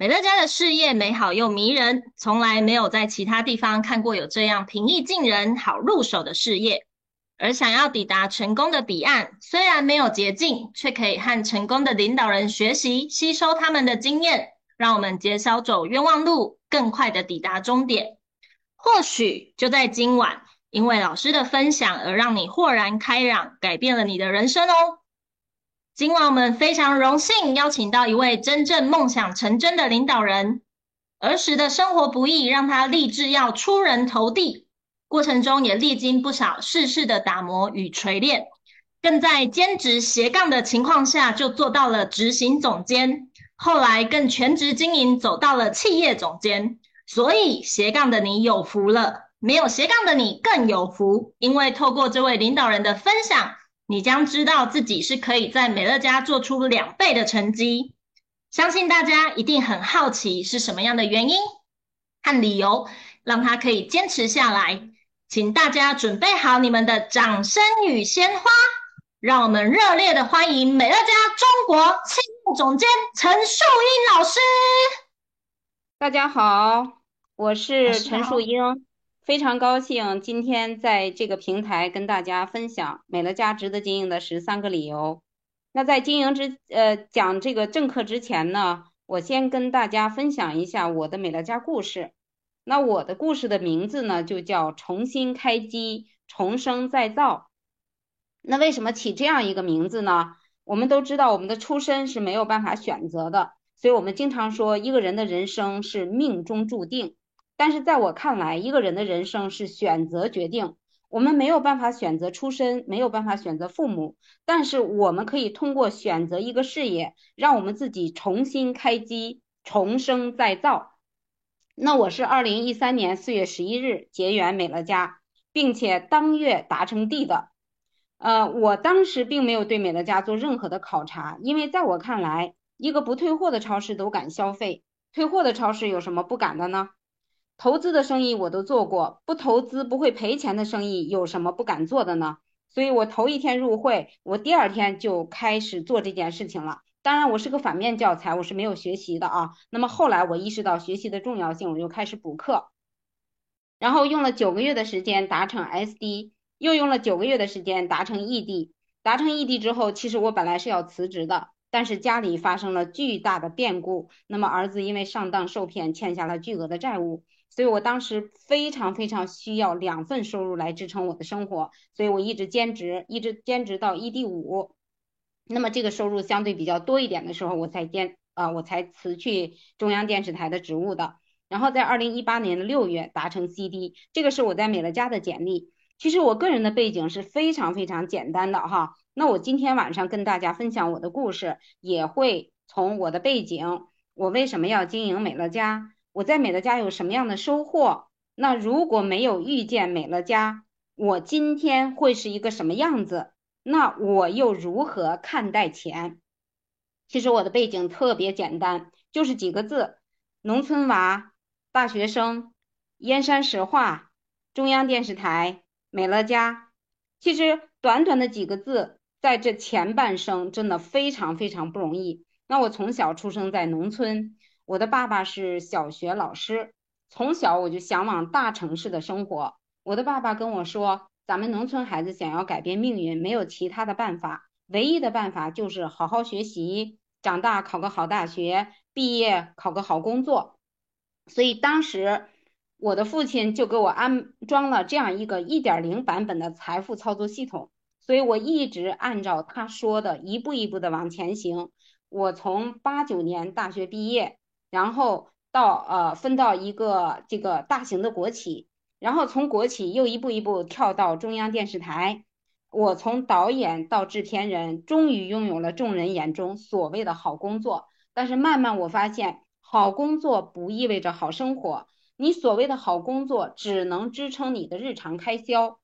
美乐家的事业美好又迷人，从来没有在其他地方看过有这样平易近人、好入手的事业。而想要抵达成功的彼岸，虽然没有捷径，却可以和成功的领导人学习，吸收他们的经验，让我们减少走冤枉路，更快的抵达终点。或许就在今晚，因为老师的分享而让你豁然开朗，改变了你的人生哦。今晚我们非常荣幸邀请到一位真正梦想成真的领导人。儿时的生活不易，让他立志要出人头地，过程中也历经不少世事的打磨与锤炼，更在兼职斜杠的情况下就做到了执行总监，后来更全职经营，走到了企业总监。所以斜杠的你有福了，没有斜杠的你更有福，因为透过这位领导人的分享。你将知道自己是可以在美乐家做出两倍的成绩，相信大家一定很好奇是什么样的原因和理由让他可以坚持下来。请大家准备好你们的掌声与鲜花，让我们热烈的欢迎美乐家中国企业总监陈树英老师。大家好，我是陈树英。非常高兴今天在这个平台跟大家分享美乐家值得经营的十三个理由。那在经营之呃讲这个正课之前呢，我先跟大家分享一下我的美乐家故事。那我的故事的名字呢就叫重新开机，重生再造。那为什么起这样一个名字呢？我们都知道我们的出身是没有办法选择的，所以我们经常说一个人的人生是命中注定。但是在我看来，一个人的人生是选择决定。我们没有办法选择出身，没有办法选择父母，但是我们可以通过选择一个事业，让我们自己重新开机，重生再造。那我是二零一三年四月十一日结缘美乐家，并且当月达成地的。呃，我当时并没有对美乐家做任何的考察，因为在我看来，一个不退货的超市都敢消费，退货的超市有什么不敢的呢？投资的生意我都做过，不投资不会赔钱的生意有什么不敢做的呢？所以我头一天入会，我第二天就开始做这件事情了。当然，我是个反面教材，我是没有学习的啊。那么后来我意识到学习的重要性，我就开始补课，然后用了九个月的时间达成 SD，又用了九个月的时间达成 ED。达成 ED 之后，其实我本来是要辞职的，但是家里发生了巨大的变故，那么儿子因为上当受骗，欠下了巨额的债务。所以我当时非常非常需要两份收入来支撑我的生活，所以我一直兼职，一直兼职到 ED 五，那么这个收入相对比较多一点的时候，我才兼啊，我才辞去中央电视台的职务的。然后在二零一八年的六月达成 CD，这个是我在美乐家的简历。其实我个人的背景是非常非常简单的哈。那我今天晚上跟大家分享我的故事，也会从我的背景，我为什么要经营美乐家。我在美乐家有什么样的收获？那如果没有遇见美乐家，我今天会是一个什么样子？那我又如何看待钱？其实我的背景特别简单，就是几个字：农村娃、大学生、燕山石化、中央电视台、美乐家。其实短短的几个字，在这前半生真的非常非常不容易。那我从小出生在农村。我的爸爸是小学老师，从小我就向往大城市的生活。我的爸爸跟我说：“咱们农村孩子想要改变命运，没有其他的办法，唯一的办法就是好好学习，长大考个好大学，毕业考个好工作。”所以当时我的父亲就给我安装了这样一个一点零版本的财富操作系统，所以我一直按照他说的一步一步的往前行。我从八九年大学毕业。然后到呃分到一个这个大型的国企，然后从国企又一步一步跳到中央电视台。我从导演到制片人，终于拥有了众人眼中所谓的好工作。但是慢慢我发现，好工作不意味着好生活。你所谓的好工作，只能支撑你的日常开销，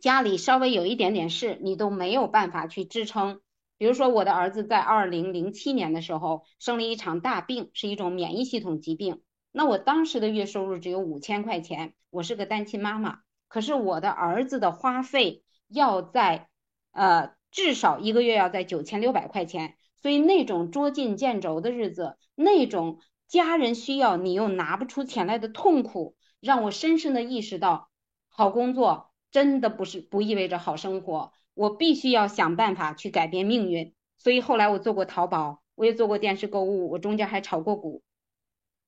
家里稍微有一点点事，你都没有办法去支撑。比如说，我的儿子在二零零七年的时候生了一场大病，是一种免疫系统疾病。那我当时的月收入只有五千块钱，我是个单亲妈妈。可是我的儿子的花费要在，呃，至少一个月要在九千六百块钱。所以那种捉襟见肘的日子，那种家人需要你又拿不出钱来的痛苦，让我深深的意识到，好工作真的不是不意味着好生活。我必须要想办法去改变命运。所以后来我做过淘宝，我也做过电视购物，我中间还炒过股，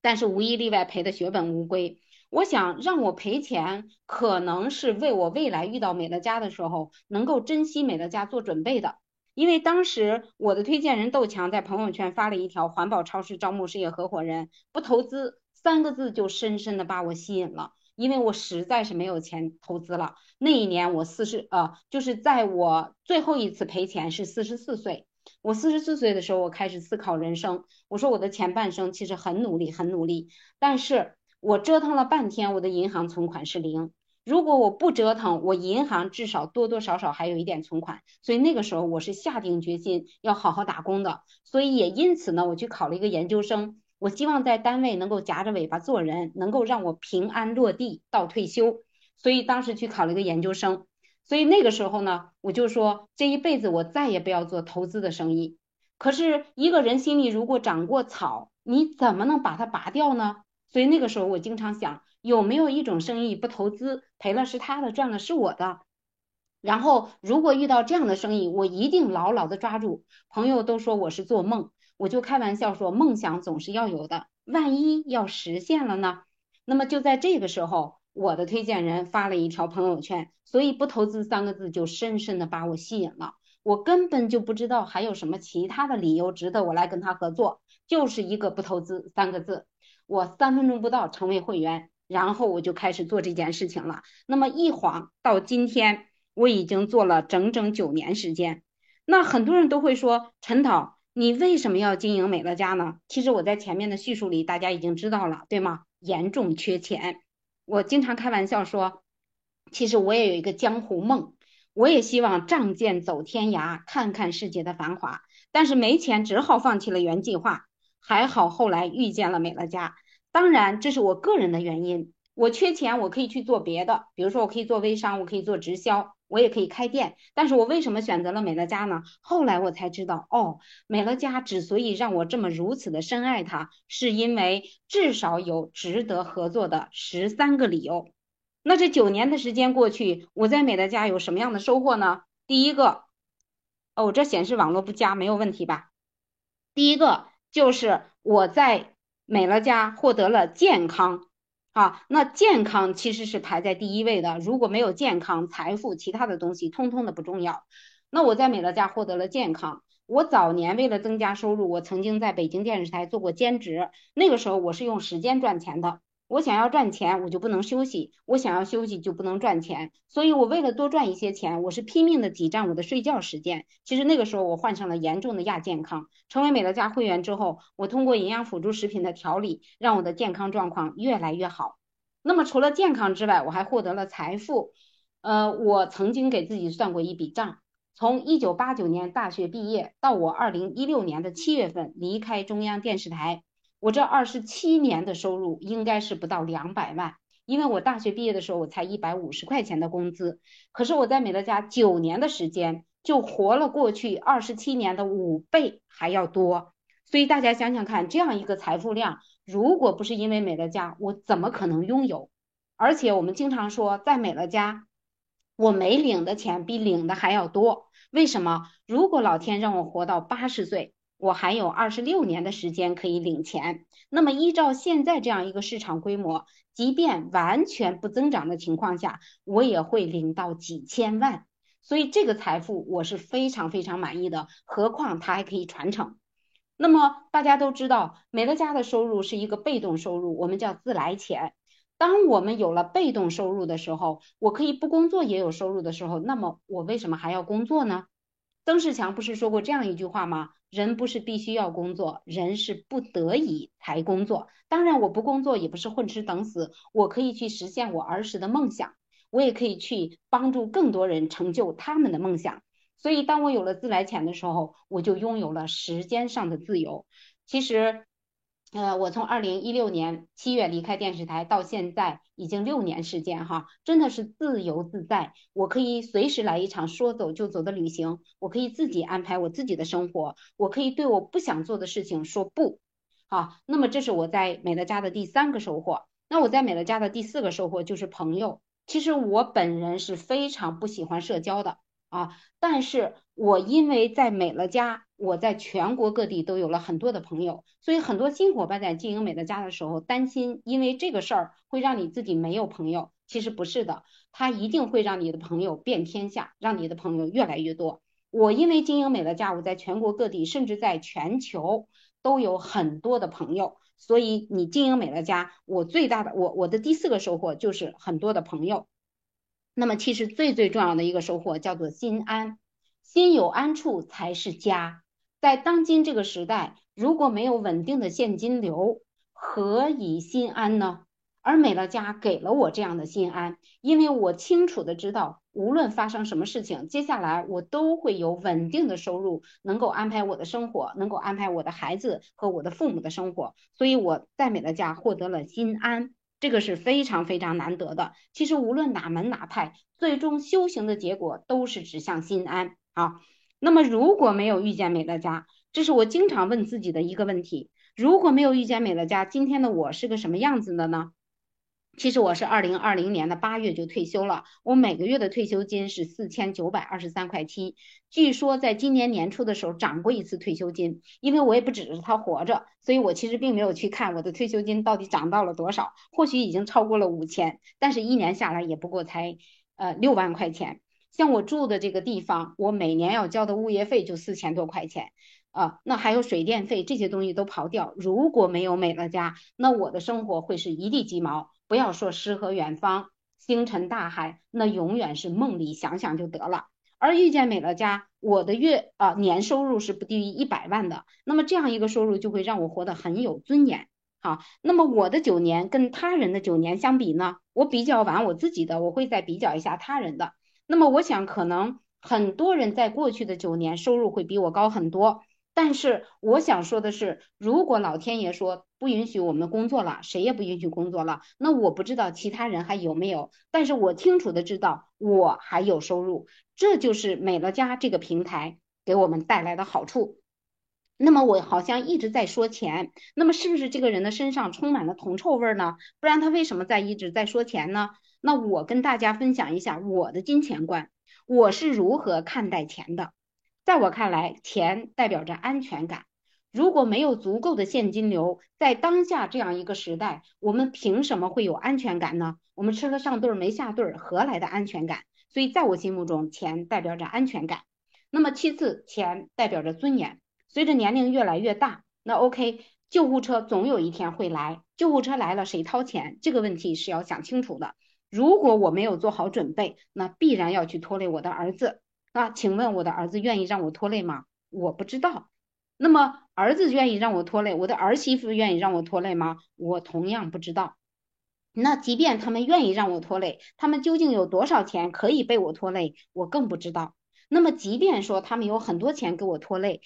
但是无一例外赔的血本无归。我想让我赔钱，可能是为我未来遇到美乐家的时候，能够珍惜美乐家做准备的。因为当时我的推荐人窦强在朋友圈发了一条“环保超市招募事业合伙人，不投资”三个字，就深深的把我吸引了。因为我实在是没有钱投资了。那一年我四十呃，就是在我最后一次赔钱是四十四岁。我四十四岁的时候，我开始思考人生。我说我的前半生其实很努力，很努力，但是。我折腾了半天，我的银行存款是零。如果我不折腾，我银行至少多多少少还有一点存款。所以那个时候我是下定决心要好好打工的。所以也因此呢，我去考了一个研究生。我希望在单位能够夹着尾巴做人，能够让我平安落地到退休。所以当时去考了一个研究生。所以那个时候呢，我就说这一辈子我再也不要做投资的生意。可是一个人心里如果长过草，你怎么能把它拔掉呢？所以那个时候，我经常想，有没有一种生意不投资，赔了是他的，赚了是我的。然后，如果遇到这样的生意，我一定牢牢的抓住。朋友都说我是做梦，我就开玩笑说，梦想总是要有的，万一要实现了呢？那么就在这个时候，我的推荐人发了一条朋友圈，所以不投资三个字就深深的把我吸引了。我根本就不知道还有什么其他的理由值得我来跟他合作，就是一个不投资三个字。我三分钟不到成为会员，然后我就开始做这件事情了。那么一晃到今天，我已经做了整整九年时间。那很多人都会说：“陈导，你为什么要经营美乐家呢？”其实我在前面的叙述里，大家已经知道了，对吗？严重缺钱。我经常开玩笑说，其实我也有一个江湖梦，我也希望仗剑走天涯，看看世界的繁华。但是没钱，只好放弃了原计划。还好后来遇见了美乐家，当然这是我个人的原因。我缺钱，我可以去做别的，比如说我可以做微商，我可以做直销，我也可以开店。但是我为什么选择了美乐家呢？后来我才知道，哦，美乐家之所以让我这么如此的深爱它，是因为至少有值得合作的十三个理由。那这九年的时间过去，我在美乐家有什么样的收获呢？第一个，哦，这显示网络不佳，没有问题吧？第一个。就是我在美乐家获得了健康，啊，那健康其实是排在第一位的。如果没有健康，财富其他的东西通通的不重要。那我在美乐家获得了健康。我早年为了增加收入，我曾经在北京电视台做过兼职，那个时候我是用时间赚钱的。我想要赚钱，我就不能休息；我想要休息，就不能赚钱。所以，我为了多赚一些钱，我是拼命的挤占我的睡觉时间。其实那个时候，我患上了严重的亚健康。成为美乐家会员之后，我通过营养辅助食品的调理，让我的健康状况越来越好。那么，除了健康之外，我还获得了财富。呃，我曾经给自己算过一笔账：从一九八九年大学毕业到我二零一六年的七月份离开中央电视台。我这二十七年的收入应该是不到两百万，因为我大学毕业的时候我才一百五十块钱的工资，可是我在美乐家九年的时间就活了过去二十七年的五倍还要多，所以大家想想看，这样一个财富量，如果不是因为美乐家，我怎么可能拥有？而且我们经常说，在美乐家，我没领的钱比领的还要多，为什么？如果老天让我活到八十岁。我还有二十六年的时间可以领钱，那么依照现在这样一个市场规模，即便完全不增长的情况下，我也会领到几千万，所以这个财富我是非常非常满意的。何况它还可以传承。那么大家都知道，美乐家的收入是一个被动收入，我们叫自来钱。当我们有了被动收入的时候，我可以不工作也有收入的时候，那么我为什么还要工作呢？曾仕强不是说过这样一句话吗？人不是必须要工作，人是不得已才工作。当然，我不工作也不是混吃等死，我可以去实现我儿时的梦想，我也可以去帮助更多人成就他们的梦想。所以，当我有了自来钱的时候，我就拥有了时间上的自由。其实。呃，我从二零一六年七月离开电视台到现在已经六年时间哈，真的是自由自在。我可以随时来一场说走就走的旅行，我可以自己安排我自己的生活，我可以对我不想做的事情说不。好，那么这是我在美乐家的第三个收获。那我在美乐家的第四个收获就是朋友。其实我本人是非常不喜欢社交的啊，但是我因为在美乐家，我在全国各地都有了很多的朋友，所以很多新伙伴在经营美乐家的时候担心，因为这个事儿会让你自己没有朋友。其实不是的，它一定会让你的朋友遍天下，让你的朋友越来越多。我因为经营美乐家，我在全国各地，甚至在全球。都有很多的朋友，所以你经营美乐家，我最大的我我的第四个收获就是很多的朋友。那么其实最最重要的一个收获叫做心安，心有安处才是家。在当今这个时代，如果没有稳定的现金流，何以心安呢？而美乐家给了我这样的心安，因为我清楚的知道，无论发生什么事情，接下来我都会有稳定的收入，能够安排我的生活，能够安排我的孩子和我的父母的生活。所以我在美乐家获得了心安，这个是非常非常难得的。其实无论哪门哪派，最终修行的结果都是指向心安啊。那么如果没有遇见美乐家，这是我经常问自己的一个问题：如果没有遇见美乐家，今天的我是个什么样子的呢？其实我是二零二零年的八月就退休了，我每个月的退休金是四千九百二十三块七。据说在今年年初的时候涨过一次退休金，因为我也不指着它活着，所以我其实并没有去看我的退休金到底涨到了多少，或许已经超过了五千，但是一年下来也不过才呃六万块钱。像我住的这个地方，我每年要交的物业费就四千多块钱。啊，那还有水电费这些东西都刨掉，如果没有美乐家，那我的生活会是一地鸡毛。不要说诗和远方、星辰大海，那永远是梦里想想就得了。而遇见美乐家，我的月啊年收入是不低于一百万的，那么这样一个收入就会让我活得很有尊严。好，那么我的九年跟他人的九年相比呢？我比较完我自己的，我会再比较一下他人的。那么我想，可能很多人在过去的九年收入会比我高很多。但是我想说的是，如果老天爷说不允许我们工作了，谁也不允许工作了，那我不知道其他人还有没有，但是我清楚的知道我还有收入，这就是美乐家这个平台给我们带来的好处。那么我好像一直在说钱，那么是不是这个人的身上充满了铜臭味呢？不然他为什么在一直在说钱呢？那我跟大家分享一下我的金钱观，我是如何看待钱的。在我看来，钱代表着安全感。如果没有足够的现金流，在当下这样一个时代，我们凭什么会有安全感呢？我们吃了上顿没下顿，何来的安全感？所以在我心目中，钱代表着安全感。那么其次，钱代表着尊严。随着年龄越来越大，那 OK，救护车总有一天会来。救护车来了，谁掏钱？这个问题是要想清楚的。如果我没有做好准备，那必然要去拖累我的儿子。那请问我的儿子愿意让我拖累吗？我不知道。那么儿子愿意让我拖累，我的儿媳妇愿意让我拖累吗？我同样不知道。那即便他们愿意让我拖累，他们究竟有多少钱可以被我拖累？我更不知道。那么即便说他们有很多钱给我拖累，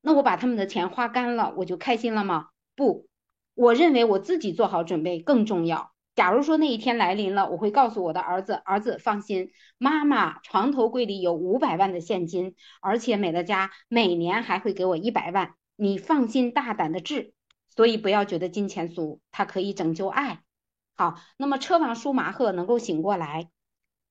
那我把他们的钱花干了，我就开心了吗？不，我认为我自己做好准备更重要。假如说那一天来临了，我会告诉我的儿子：“儿子，放心，妈妈床头柜里有五百万的现金，而且美乐家每年还会给我一百万，你放心大胆的治。所以不要觉得金钱俗，它可以拯救爱。好，那么车王舒马赫能够醒过来，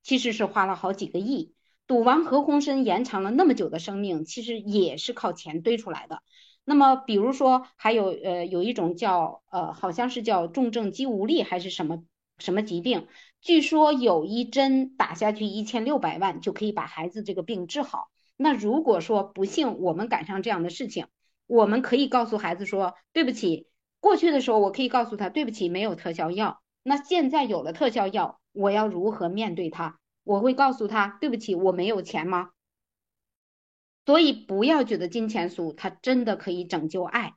其实是花了好几个亿；赌王何鸿燊延长了那么久的生命，其实也是靠钱堆出来的。”那么，比如说，还有呃，有一种叫呃，好像是叫重症肌无力还是什么什么疾病，据说有一针打下去一千六百万就可以把孩子这个病治好。那如果说不幸我们赶上这样的事情，我们可以告诉孩子说，对不起，过去的时候我可以告诉他，对不起，没有特效药。那现在有了特效药，我要如何面对他？我会告诉他，对不起，我没有钱吗？所以不要觉得金钱俗，它真的可以拯救爱。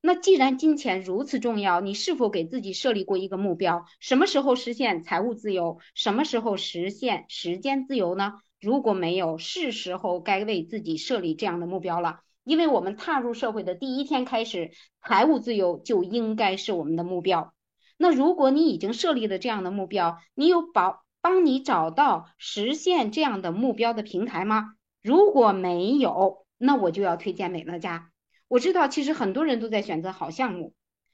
那既然金钱如此重要，你是否给自己设立过一个目标？什么时候实现财务自由？什么时候实现时间自由呢？如果没有，是时候该为自己设立这样的目标了。因为我们踏入社会的第一天开始，财务自由就应该是我们的目标。那如果你已经设立了这样的目标，你有帮帮你找到实现这样的目标的平台吗？如果没有，那我就要推荐美乐家。我知道其实很多人都在选择好项目。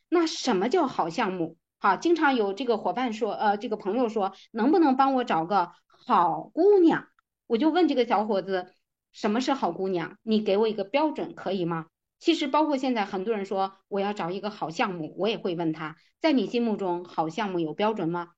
那什么叫好项目？好，经常有这个伙伴说，呃，这个朋友说，能不能帮我找个好姑娘？我就问这个小伙子，什么是好姑娘？你给我一个标准可以吗？其实包括现在很多人说我要找一个好项目，我也会问他，在你心目中好项目有标准吗？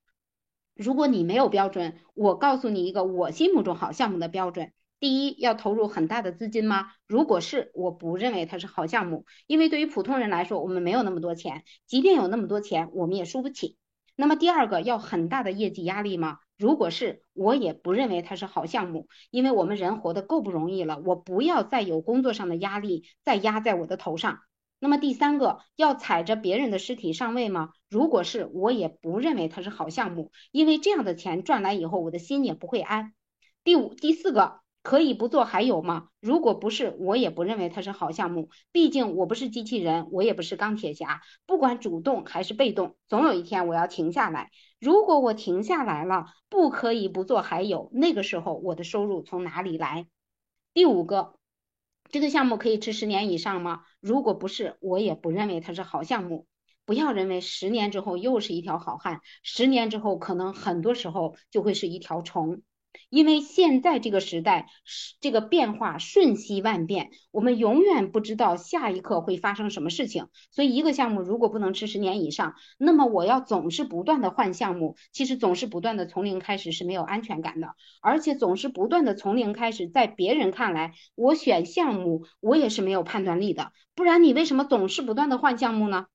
如果你没有标准，我告诉你一个我心目中好项目的标准。第一，要投入很大的资金吗？如果是，我不认为它是好项目，因为对于普通人来说，我们没有那么多钱，即便有那么多钱，我们也输不起。那么第二个，要很大的业绩压力吗？如果是，我也不认为它是好项目，因为我们人活得够不容易了，我不要再有工作上的压力再压在我的头上。那么第三个，要踩着别人的尸体上位吗？如果是，我也不认为它是好项目，因为这样的钱赚来以后，我的心也不会安。第五、第四个。可以不做还有吗？如果不是，我也不认为它是好项目。毕竟我不是机器人，我也不是钢铁侠，不管主动还是被动，总有一天我要停下来。如果我停下来了，不可以不做还有，那个时候我的收入从哪里来？第五个，这个项目可以吃十年以上吗？如果不是，我也不认为它是好项目。不要认为十年之后又是一条好汉，十年之后可能很多时候就会是一条虫。因为现在这个时代，这个变化瞬息万变，我们永远不知道下一刻会发生什么事情。所以，一个项目如果不能吃十年以上，那么我要总是不断的换项目，其实总是不断的从零开始是没有安全感的，而且总是不断的从零开始，在别人看来，我选项目我也是没有判断力的。不然你为什么总是不断的换项目呢？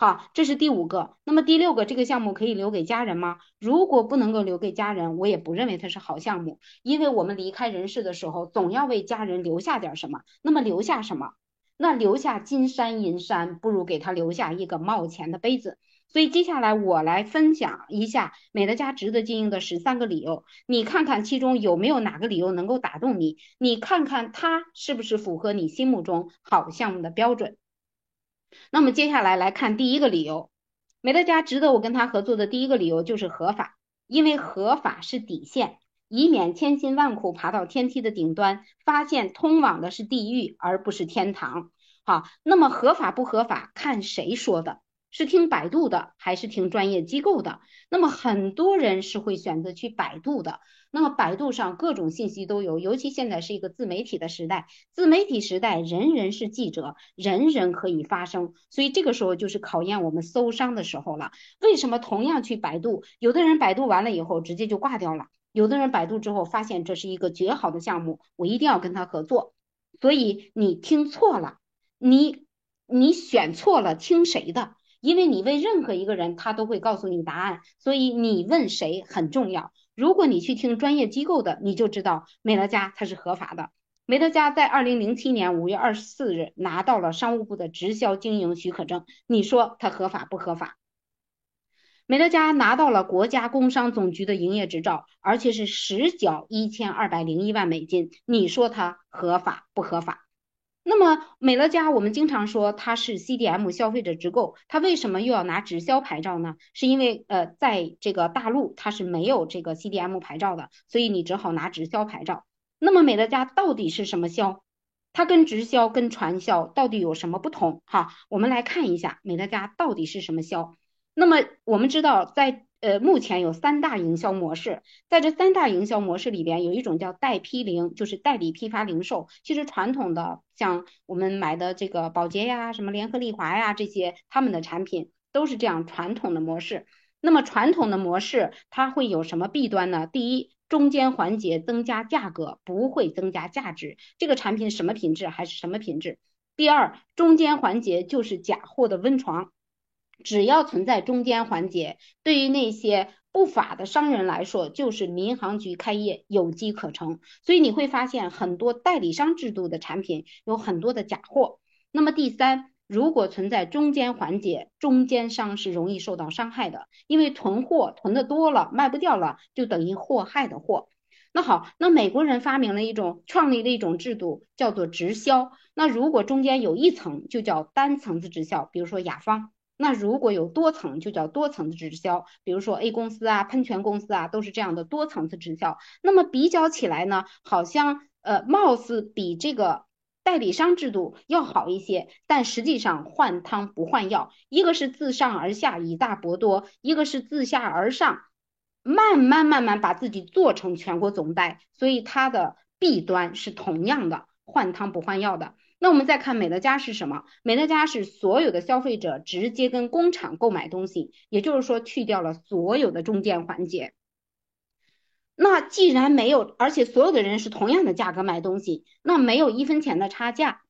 好，这是第五个。那么第六个，这个项目可以留给家人吗？如果不能够留给家人，我也不认为它是好项目。因为我们离开人世的时候，总要为家人留下点什么。那么留下什么？那留下金山银山，不如给他留下一个冒钱的杯子。所以接下来我来分享一下美乐家值得经营的十三个理由，你看看其中有没有哪个理由能够打动你？你看看它是不是符合你心目中好项目的标准？那么接下来来看第一个理由，美乐家值得我跟他合作的第一个理由就是合法，因为合法是底线，以免千辛万苦爬到天梯的顶端，发现通往的是地狱而不是天堂。好，那么合法不合法看谁说的。是听百度的还是听专业机构的？那么很多人是会选择去百度的。那么百度上各种信息都有，尤其现在是一个自媒体的时代，自媒体时代人人是记者，人人可以发声。所以这个时候就是考验我们搜商的时候了。为什么同样去百度，有的人百度完了以后直接就挂掉了，有的人百度之后发现这是一个绝好的项目，我一定要跟他合作。所以你听错了，你你选错了，听谁的？因为你问任何一个人，他都会告诉你答案，所以你问谁很重要。如果你去听专业机构的，你就知道美乐家它是合法的。美乐家在二零零七年五月二十四日拿到了商务部的直销经营许可证，你说它合法不合法？美乐家拿到了国家工商总局的营业执照，而且是实缴一千二百零一万美金，你说它合法不合法？那么美乐家，我们经常说它是 CDM 消费者直购，它为什么又要拿直销牌照呢？是因为呃，在这个大陆它是没有这个 CDM 牌照的，所以你只好拿直销牌照。那么美乐家到底是什么销？它跟直销跟传销到底有什么不同？哈，我们来看一下美乐家到底是什么销。那么我们知道在呃，目前有三大营销模式，在这三大营销模式里边，有一种叫代批零，就是代理批发零售。其实传统的像我们买的这个宝洁呀、什么联合利华呀这些，他们的产品都是这样传统的模式。那么传统的模式它会有什么弊端呢？第一，中间环节增加价格不会增加价值，这个产品什么品质还是什么品质。第二，中间环节就是假货的温床。只要存在中间环节，对于那些不法的商人来说，就是民航局开业有机可乘。所以你会发现很多代理商制度的产品有很多的假货。那么第三，如果存在中间环节，中间商是容易受到伤害的，因为囤货囤的多了，卖不掉了，就等于祸害的祸。那好，那美国人发明了一种创立了一种制度，叫做直销。那如果中间有一层，就叫单层次直销，比如说雅芳。那如果有多层，就叫多层次直销，比如说 A 公司啊、喷泉公司啊，都是这样的多层次直销。那么比较起来呢，好像呃，貌似比这个代理商制度要好一些，但实际上换汤不换药，一个是自上而下以大博多，一个是自下而上，慢慢慢慢把自己做成全国总代，所以它的弊端是同样的，换汤不换药的。那我们再看美乐家是什么？美乐家是所有的消费者直接跟工厂购买东西，也就是说去掉了所有的中间环节。那既然没有，而且所有的人是同样的价格买东西，那没有一分钱的差价。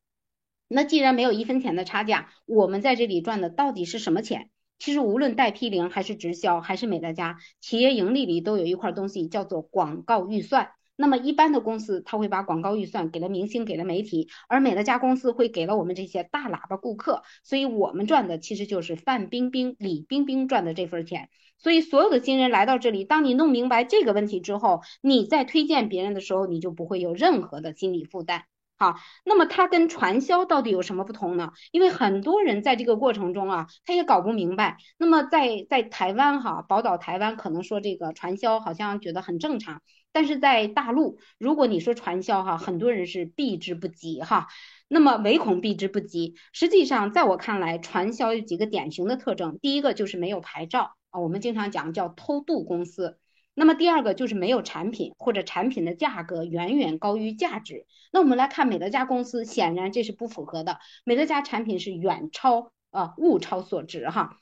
那既然没有一分钱的差价，我们在这里赚的到底是什么钱？其实无论带批零还是直销还是美乐家，企业盈利里都有一块东西叫做广告预算。那么一般的公司，他会把广告预算给了明星，给了媒体，而美乐家公司会给了我们这些大喇叭顾客，所以我们赚的其实就是范冰冰、李冰冰赚的这份钱。所以，所有的新人来到这里，当你弄明白这个问题之后，你在推荐别人的时候，你就不会有任何的心理负担。好，那么它跟传销到底有什么不同呢？因为很多人在这个过程中啊，他也搞不明白。那么在在台湾哈，宝岛台湾可能说这个传销好像觉得很正常，但是在大陆，如果你说传销哈，很多人是避之不及哈。那么唯恐避之不及。实际上，在我看来，传销有几个典型的特征，第一个就是没有牌照。啊，我们经常讲叫偷渡公司。那么第二个就是没有产品，或者产品的价格远远高于价值。那我们来看美乐家公司，显然这是不符合的。美乐家产品是远超啊，物超所值哈。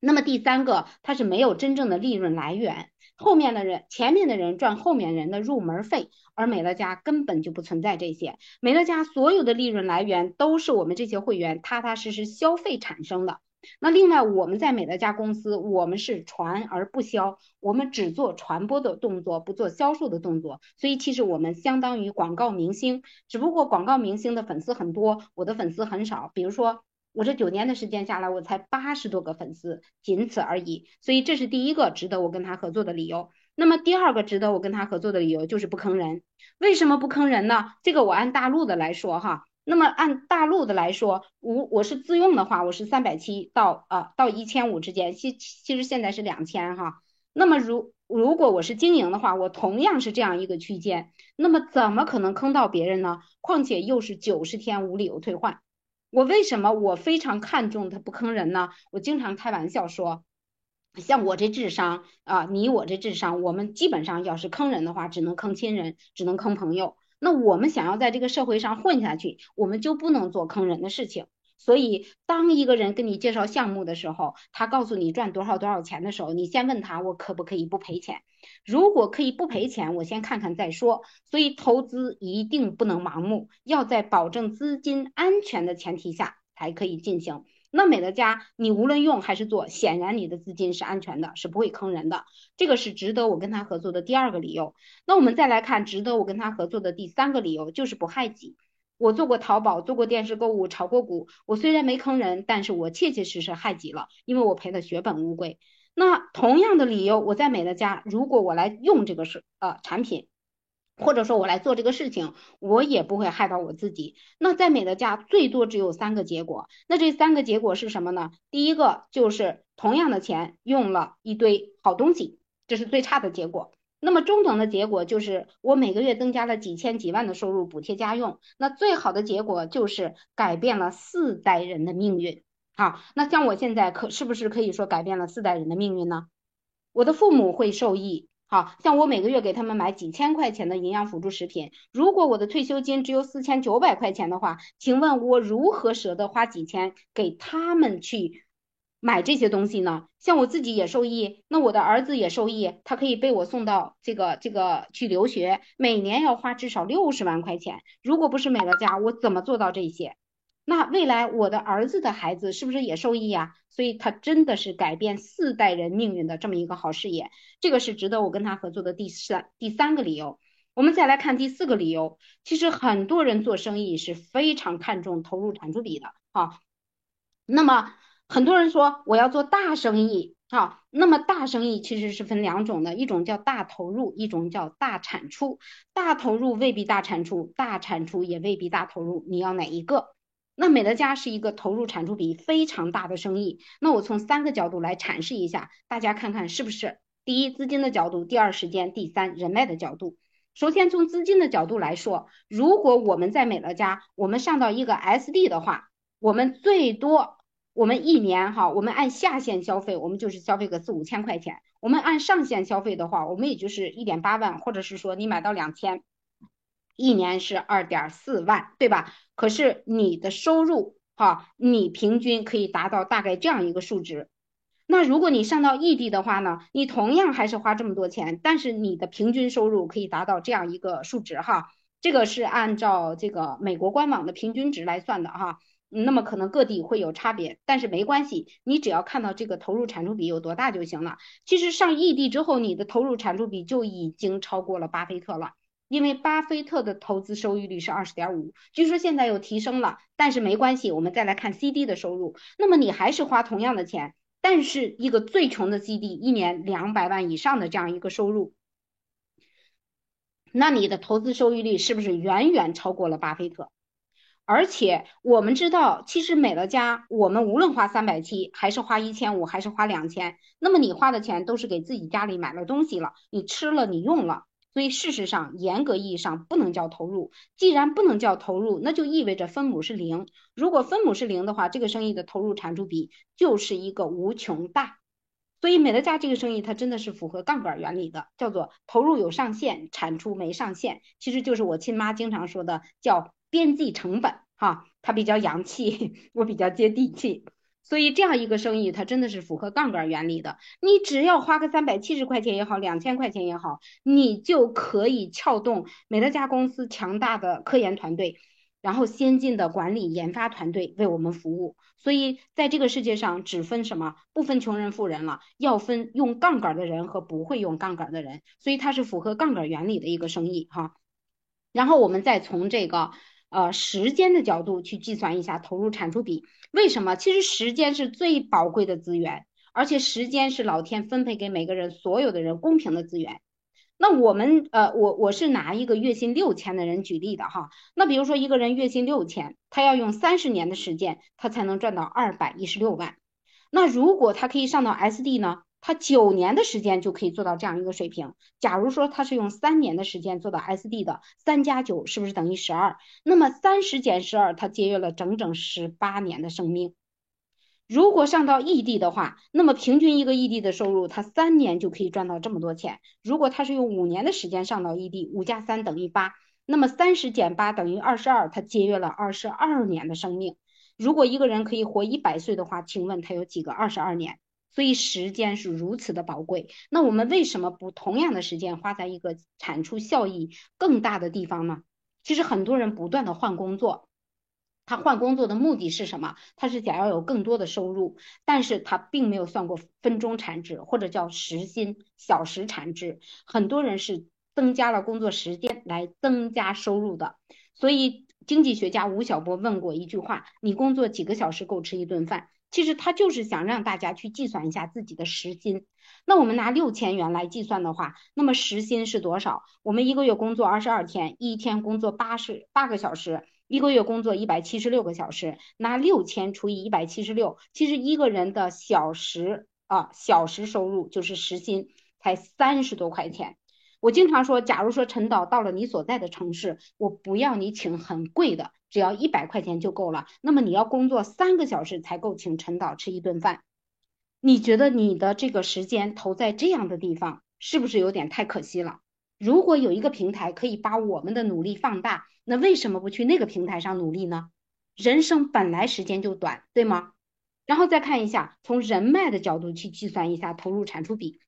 那么第三个，它是没有真正的利润来源，后面的人，前面的人赚后面人的入门费，而美乐家根本就不存在这些。美乐家所有的利润来源都是我们这些会员踏踏实实消费产生的。那另外，我们在美乐家公司，我们是传而不销，我们只做传播的动作，不做销售的动作。所以其实我们相当于广告明星，只不过广告明星的粉丝很多，我的粉丝很少。比如说，我这九年的时间下来，我才八十多个粉丝，仅此而已。所以这是第一个值得我跟他合作的理由。那么第二个值得我跟他合作的理由就是不坑人。为什么不坑人呢？这个我按大陆的来说哈。那么按大陆的来说，我我是自用的话，我是三百七到啊到一千五之间，其其实现在是两千哈。那么如如果我是经营的话，我同样是这样一个区间，那么怎么可能坑到别人呢？况且又是九十天无理由退换，我为什么我非常看重他不坑人呢？我经常开玩笑说，像我这智商啊，你我这智商，我们基本上要是坑人的话，只能坑亲人，只能坑朋友。那我们想要在这个社会上混下去，我们就不能做坑人的事情。所以，当一个人跟你介绍项目的时候，他告诉你赚多少多少钱的时候，你先问他我可不可以不赔钱。如果可以不赔钱，我先看看再说。所以，投资一定不能盲目，要在保证资金安全的前提下才可以进行。那美乐家，你无论用还是做，显然你的资金是安全的，是不会坑人的。这个是值得我跟他合作的第二个理由。那我们再来看值得我跟他合作的第三个理由，就是不害己。我做过淘宝，做过电视购物，炒过股。我虽然没坑人，但是我切切实实害己了，因为我赔的血本无归。那同样的理由，我在美乐家，如果我来用这个是呃产品。或者说我来做这个事情，我也不会害到我自己。那在美乐家最多只有三个结果，那这三个结果是什么呢？第一个就是同样的钱用了一堆好东西，这是最差的结果。那么中等的结果就是我每个月增加了几千几万的收入补贴家用。那最好的结果就是改变了四代人的命运。好，那像我现在可是不是可以说改变了四代人的命运呢？我的父母会受益。好像我每个月给他们买几千块钱的营养辅助食品，如果我的退休金只有四千九百块钱的话，请问我如何舍得花几千给他们去买这些东西呢？像我自己也受益，那我的儿子也受益，他可以被我送到这个这个去留学，每年要花至少六十万块钱。如果不是美乐家，我怎么做到这些？那未来我的儿子的孩子是不是也受益呀？所以他真的是改变四代人命运的这么一个好事业，这个是值得我跟他合作的第三第三个理由。我们再来看第四个理由，其实很多人做生意是非常看重投入产出比的啊。那么很多人说我要做大生意啊，那么大生意其实是分两种的，一种叫大投入，一种叫大产出。大投入未必大产出，大产出也未必大投入，你要哪一个？那美乐家是一个投入产出比非常大的生意。那我从三个角度来阐释一下，大家看看是不是？第一，资金的角度；第二，时间；第三，人脉的角度。首先从资金的角度来说，如果我们在美乐家，我们上到一个 SD 的话，我们最多我们一年哈，我们按下限消费，我们就是消费个四五千块钱；我们按上限消费的话，我们也就是一点八万，或者是说你买到两千，一年是二点四万，对吧？可是你的收入哈，你平均可以达到大概这样一个数值。那如果你上到异地的话呢，你同样还是花这么多钱，但是你的平均收入可以达到这样一个数值哈，这个是按照这个美国官网的平均值来算的哈，那么可能各地会有差别，但是没关系，你只要看到这个投入产出比有多大就行了。其实上异地之后，你的投入产出比就已经超过了巴菲特了，因为巴菲特的投资收益率是二十点五，据说现在又提升了，但是没关系，我们再来看 CD 的收入，那么你还是花同样的钱。但是一个最穷的基地，一年两百万以上的这样一个收入，那你的投资收益率是不是远远超过了巴菲特？而且我们知道，其实美乐家，我们无论花三百七，还是花一千五，还是花两千，那么你花的钱都是给自己家里买了东西了，你吃了，你用了。所以事实上，严格意义上不能叫投入。既然不能叫投入，那就意味着分母是零。如果分母是零的话，这个生意的投入产出比就是一个无穷大。所以美乐家这个生意它真的是符合杠杆原理的，叫做投入有上限，产出没上限。其实就是我亲妈经常说的叫边际成本哈，它比较洋气，我比较接地气。所以这样一个生意，它真的是符合杠杆原理的。你只要花个三百七十块钱也好，两千块钱也好，你就可以撬动美乐家公司强大的科研团队，然后先进的管理研发团队为我们服务。所以在这个世界上，只分什么？不分穷人富人了，要分用杠杆的人和不会用杠杆的人。所以它是符合杠杆原理的一个生意哈。然后我们再从这个。呃，时间的角度去计算一下投入产出比，为什么？其实时间是最宝贵的资源，而且时间是老天分配给每个人所有的人公平的资源。那我们呃，我我是拿一个月薪六千的人举例的哈。那比如说一个人月薪六千，他要用三十年的时间，他才能赚到二百一十六万。那如果他可以上到 SD 呢？他九年的时间就可以做到这样一个水平。假如说他是用三年的时间做到 SD 的，三加九是不是等于十二？那么三十减十二，他节约了整整十八年的生命。如果上到异地的话，那么平均一个异地的收入，他三年就可以赚到这么多钱。如果他是用五年的时间上到异地，五加三等于八，那么三十减八等于二十二，他节约了二十二年的生命。如果一个人可以活一百岁的话，请问他有几个二十二年？所以时间是如此的宝贵，那我们为什么不同样的时间花在一个产出效益更大的地方呢？其实很多人不断的换工作，他换工作的目的是什么？他是想要有更多的收入，但是他并没有算过分钟产值或者叫时薪小时产值。很多人是增加了工作时间来增加收入的。所以经济学家吴晓波问过一句话：你工作几个小时够吃一顿饭？其实他就是想让大家去计算一下自己的时薪。那我们拿六千元来计算的话，那么时薪是多少？我们一个月工作二十二天，一天工作八十八个小时，一个月工作一百七十六个小时，拿六千除以一百七十六，其实一个人的小时啊小时收入就是时薪才三十多块钱。我经常说，假如说陈导到了你所在的城市，我不要你请很贵的，只要一百块钱就够了。那么你要工作三个小时才够请陈导吃一顿饭，你觉得你的这个时间投在这样的地方，是不是有点太可惜了？如果有一个平台可以把我们的努力放大，那为什么不去那个平台上努力呢？人生本来时间就短，对吗？然后再看一下，从人脉的角度去计算一下投入产出比。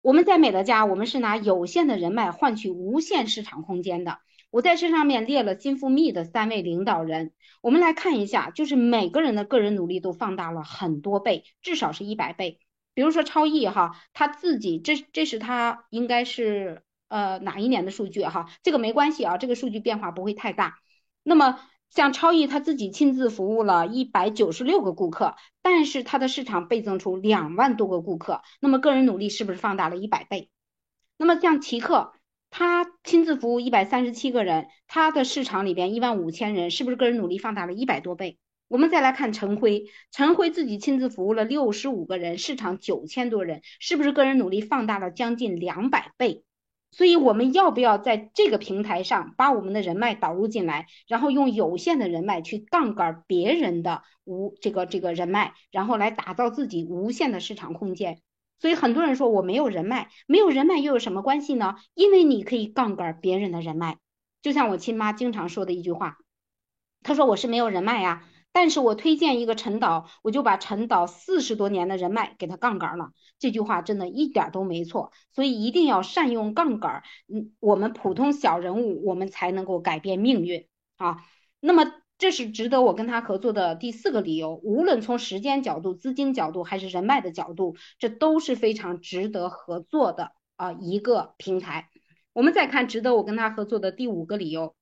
我们在美乐家，我们是拿有限的人脉换取无限市场空间的。我在这上面列了金富密的三位领导人，我们来看一下，就是每个人的个人努力都放大了很多倍，至少是一百倍。比如说超毅哈，他自己这这是他应该是呃哪一年的数据哈，这个没关系啊，这个数据变化不会太大。那么像超毅他自己亲自服务了一百九十六个顾客，但是他的市场倍增出两万多个顾客，那么个人努力是不是放大了一百倍？那么像奇克，他亲自服务一百三十七个人，他的市场里边一万五千人，是不是个人努力放大了一百多倍？我们再来看陈辉，陈辉自己亲自服务了六十五个人，市场九千多人，是不是个人努力放大了将近两百倍？所以我们要不要在这个平台上把我们的人脉导入进来，然后用有限的人脉去杠杆别人的无这个这个人脉，然后来打造自己无限的市场空间？所以很多人说我没有人脉，没有人脉又有什么关系呢？因为你可以杠杆别人的人脉。就像我亲妈经常说的一句话，她说我是没有人脉呀。但是我推荐一个陈导，我就把陈导四十多年的人脉给他杠杆了。这句话真的一点都没错，所以一定要善用杠杆。嗯，我们普通小人物，我们才能够改变命运啊。那么，这是值得我跟他合作的第四个理由。无论从时间角度、资金角度，还是人脉的角度，这都是非常值得合作的啊一个平台。我们再看值得我跟他合作的第五个理由，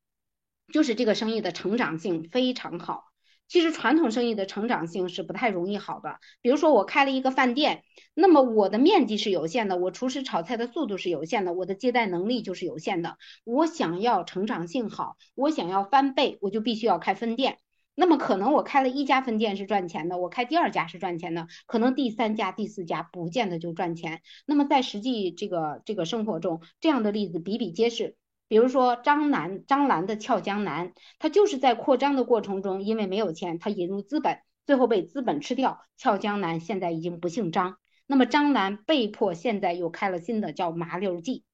就是这个生意的成长性非常好。其实传统生意的成长性是不太容易好的。比如说我开了一个饭店，那么我的面积是有限的，我厨师炒菜的速度是有限的，我的接待能力就是有限的。我想要成长性好，我想要翻倍，我就必须要开分店。那么可能我开了一家分店是赚钱的，我开第二家是赚钱的，可能第三家、第四家不见得就赚钱。那么在实际这个这个生活中，这样的例子比比皆是。比如说张楠、张兰的俏江南，他就是在扩张的过程中，因为没有钱，他引入资本，最后被资本吃掉。俏江南现在已经不姓张，那么张兰被迫现在又开了新的叫麻溜记。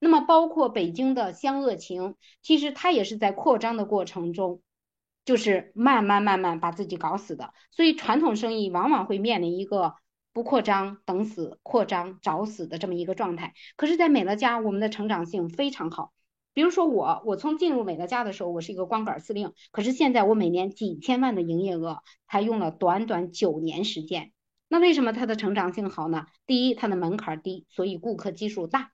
那么包括北京的湘鄂情，其实他也是在扩张的过程中，就是慢慢慢慢把自己搞死的。所以传统生意往往会面临一个不扩张等死，扩张找死的这么一个状态。可是，在美乐家，我们的成长性非常好。比如说我，我从进入美乐家的时候，我是一个光杆司令，可是现在我每年几千万的营业额，才用了短短九年时间。那为什么它的成长性好呢？第一，它的门槛低，所以顾客基数大。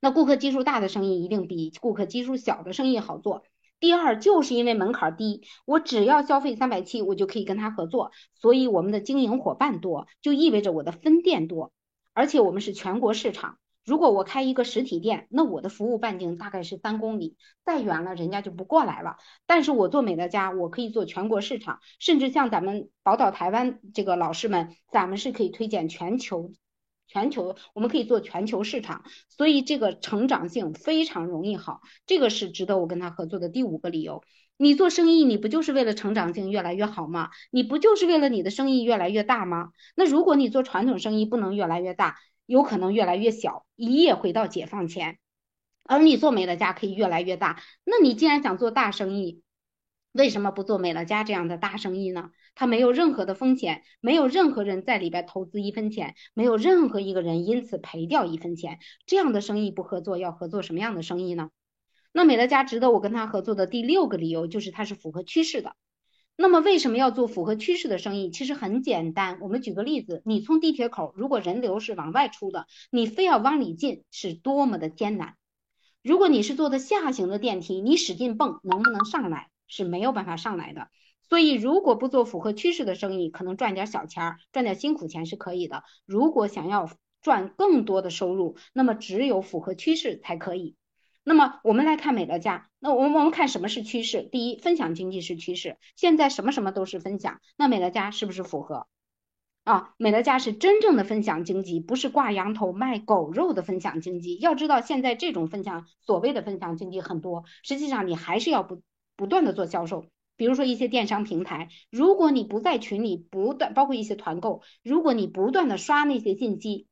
那顾客基数大的生意一定比顾客基数小的生意好做。第二，就是因为门槛低，我只要消费三百七，我就可以跟他合作，所以我们的经营伙伴多，就意味着我的分店多，而且我们是全国市场。如果我开一个实体店，那我的服务半径大概是三公里，再远了人家就不过来了。但是我做美乐家，我可以做全国市场，甚至像咱们宝岛台湾这个老师们，咱们是可以推荐全球，全球我们可以做全球市场，所以这个成长性非常容易好，这个是值得我跟他合作的第五个理由。你做生意，你不就是为了成长性越来越好吗？你不就是为了你的生意越来越大吗？那如果你做传统生意不能越来越大？有可能越来越小，一夜回到解放前，而你做美乐家可以越来越大。那你既然想做大生意，为什么不做美乐家这样的大生意呢？它没有任何的风险，没有任何人在里边投资一分钱，没有任何一个人因此赔掉一分钱。这样的生意不合作，要合作什么样的生意呢？那美乐家值得我跟他合作的第六个理由就是它是符合趋势的。那么为什么要做符合趋势的生意？其实很简单，我们举个例子，你从地铁口，如果人流是往外出的，你非要往里进，是多么的艰难。如果你是坐的下行的电梯，你使劲蹦，能不能上来？是没有办法上来的。所以，如果不做符合趋势的生意，可能赚点小钱，赚点辛苦钱是可以的。如果想要赚更多的收入，那么只有符合趋势才可以。那么我们来看美乐家，那我们我们看什么是趋势？第一，分享经济是趋势。现在什么什么都是分享，那美乐家是不是符合？啊，美乐家是真正的分享经济，不是挂羊头卖狗肉的分享经济。要知道，现在这种分享所谓的分享经济很多，实际上你还是要不不断的做销售。比如说一些电商平台，如果你不在群里不断，包括一些团购，如果你不断的刷那些信息。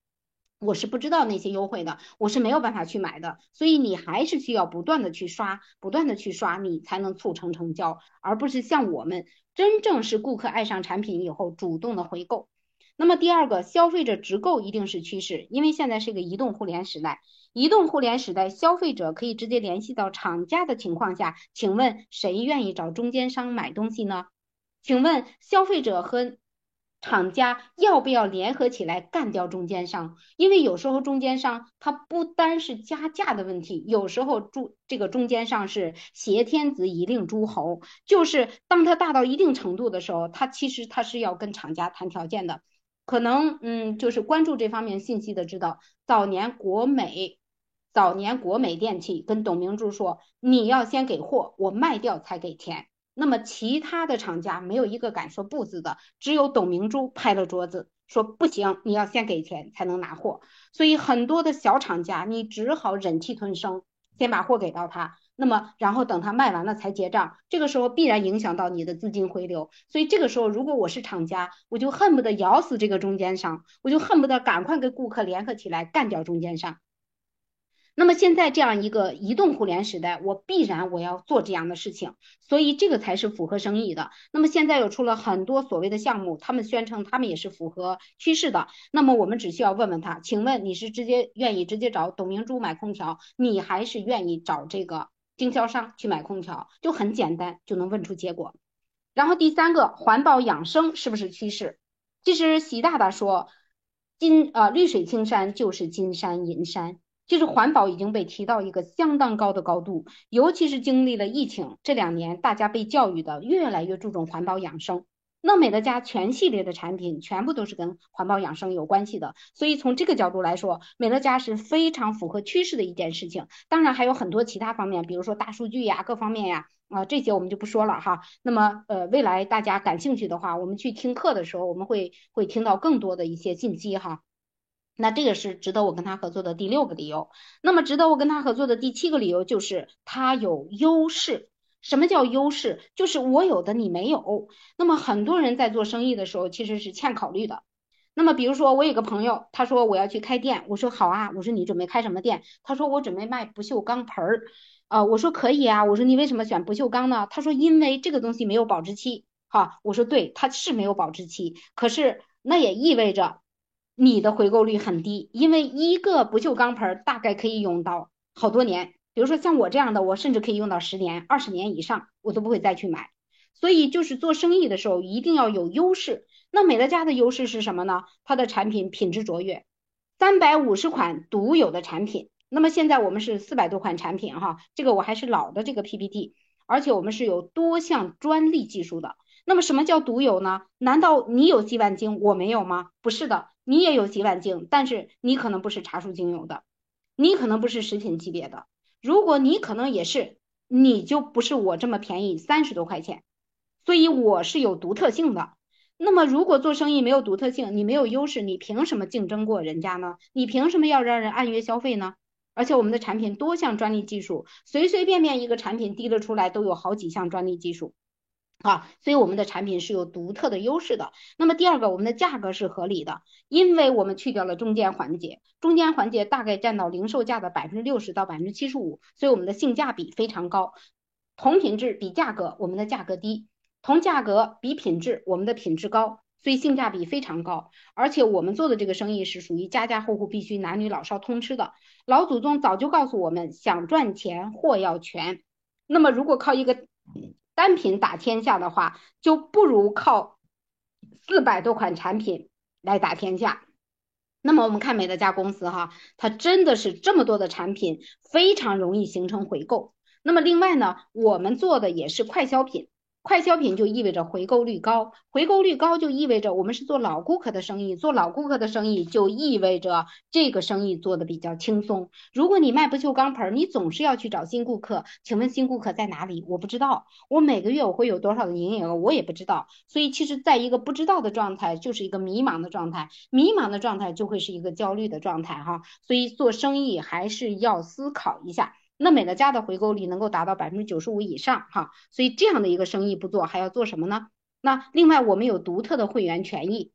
我是不知道那些优惠的，我是没有办法去买的，所以你还是需要不断的去刷，不断的去刷，你才能促成成交，而不是像我们真正是顾客爱上产品以后主动的回购。那么第二个，消费者直购一定是趋势，因为现在是一个移动互联时代，移动互联时代，消费者可以直接联系到厂家的情况下，请问谁愿意找中间商买东西呢？请问消费者和厂家要不要联合起来干掉中间商？因为有时候中间商他不单是加价的问题，有时候中这个中间商是挟天子以令诸侯，就是当他大到一定程度的时候，他其实他是要跟厂家谈条件的。可能嗯，就是关注这方面信息的知道，早年国美，早年国美电器跟董明珠说，你要先给货，我卖掉才给钱。那么其他的厂家没有一个敢说不字的，只有董明珠拍了桌子说不行，你要先给钱才能拿货。所以很多的小厂家，你只好忍气吞声，先把货给到他。那么，然后等他卖完了才结账，这个时候必然影响到你的资金回流。所以这个时候，如果我是厂家，我就恨不得咬死这个中间商，我就恨不得赶快跟顾客联合起来干掉中间商。那么现在这样一个移动互联时代，我必然我要做这样的事情，所以这个才是符合生意的。那么现在又出了很多所谓的项目，他们宣称他们也是符合趋势的。那么我们只需要问问他，请问你是直接愿意直接找董明珠买空调，你还是愿意找这个经销商去买空调？就很简单，就能问出结果。然后第三个，环保养生是不是趋势？其实习大大说，金呃绿水青山就是金山银山。就是环保已经被提到一个相当高的高度，尤其是经历了疫情这两年，大家被教育的越来越注重环保养生。那美乐家全系列的产品全部都是跟环保养生有关系的，所以从这个角度来说，美乐家是非常符合趋势的一件事情。当然还有很多其他方面，比如说大数据呀、各方面呀，啊这些我们就不说了哈。那么呃，未来大家感兴趣的话，我们去听课的时候，我们会会听到更多的一些信息哈。那这个是值得我跟他合作的第六个理由。那么值得我跟他合作的第七个理由就是他有优势。什么叫优势？就是我有的你没有。那么很多人在做生意的时候其实是欠考虑的。那么比如说我有个朋友，他说我要去开店，我说好啊，我说你准备开什么店？他说我准备卖不锈钢盆儿。啊，我说可以啊，我说你为什么选不锈钢呢？他说因为这个东西没有保质期。哈，我说对，它是没有保质期，可是那也意味着。你的回购率很低，因为一个不锈钢盆大概可以用到好多年。比如说像我这样的，我甚至可以用到十年、二十年以上，我都不会再去买。所以就是做生意的时候一定要有优势。那美乐家的优势是什么呢？它的产品品质卓越，三百五十款独有的产品。那么现在我们是四百多款产品哈，这个我还是老的这个 PPT，而且我们是有多项专利技术的。那么什么叫独有呢？难道你有洗碗精我没有吗？不是的。你也有洗碗精，但是你可能不是茶树精油的，你可能不是食品级别的。如果你可能也是，你就不是我这么便宜三十多块钱。所以我是有独特性的。那么如果做生意没有独特性，你没有优势，你凭什么竞争过人家呢？你凭什么要让人按月消费呢？而且我们的产品多项专利技术，随随便便一个产品滴了出来都有好几项专利技术。啊，所以我们的产品是有独特的优势的。那么第二个，我们的价格是合理的，因为我们去掉了中间环节，中间环节大概占到零售价的百分之六十到百分之七十五，所以我们的性价比非常高。同品质比价格，我们的价格低；同价格比品质，我们的品质高，所以性价比非常高。而且我们做的这个生意是属于家家户户必须男女老少通吃的。老祖宗早就告诉我们，想赚钱货要全。那么如果靠一个。单品打天下的话，就不如靠四百多款产品来打天下。那么我们看美乐家公司哈，它真的是这么多的产品，非常容易形成回购。那么另外呢，我们做的也是快消品。快消品就意味着回购率高，回购率高就意味着我们是做老顾客的生意，做老顾客的生意就意味着这个生意做的比较轻松。如果你卖不锈钢盆，你总是要去找新顾客，请问新顾客在哪里？我不知道，我每个月我会有多少的营业额，我也不知道。所以其实在一个不知道的状态，就是一个迷茫的状态，迷茫的状态就会是一个焦虑的状态哈。所以做生意还是要思考一下。那美乐家的回购率能够达到百分之九十五以上，哈，所以这样的一个生意不做还要做什么呢？那另外我们有独特的会员权益，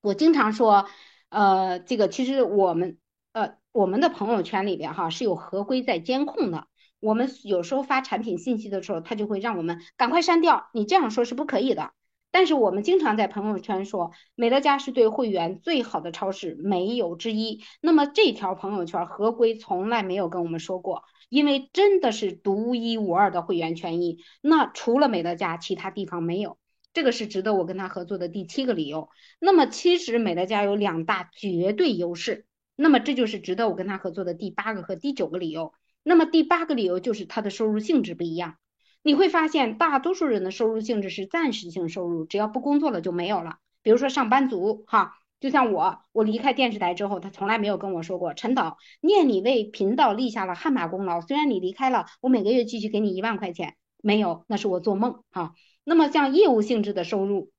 我经常说，呃，这个其实我们呃我们的朋友圈里边哈是有合规在监控的，我们有时候发产品信息的时候，他就会让我们赶快删掉，你这样说是不可以的。但是我们经常在朋友圈说，美乐家是对会员最好的超市，没有之一。那么这条朋友圈合规从来没有跟我们说过，因为真的是独一无二的会员权益。那除了美乐家，其他地方没有，这个是值得我跟他合作的第七个理由。那么其实美乐家有两大绝对优势，那么这就是值得我跟他合作的第八个和第九个理由。那么第八个理由就是它的收入性质不一样。你会发现，大多数人的收入性质是暂时性收入，只要不工作了就没有了。比如说上班族，哈，就像我，我离开电视台之后，他从来没有跟我说过，陈导，念你为频道立下了汗马功劳，虽然你离开了，我每个月继续给你一万块钱。没有，那是我做梦哈。那么像业务性质的收入，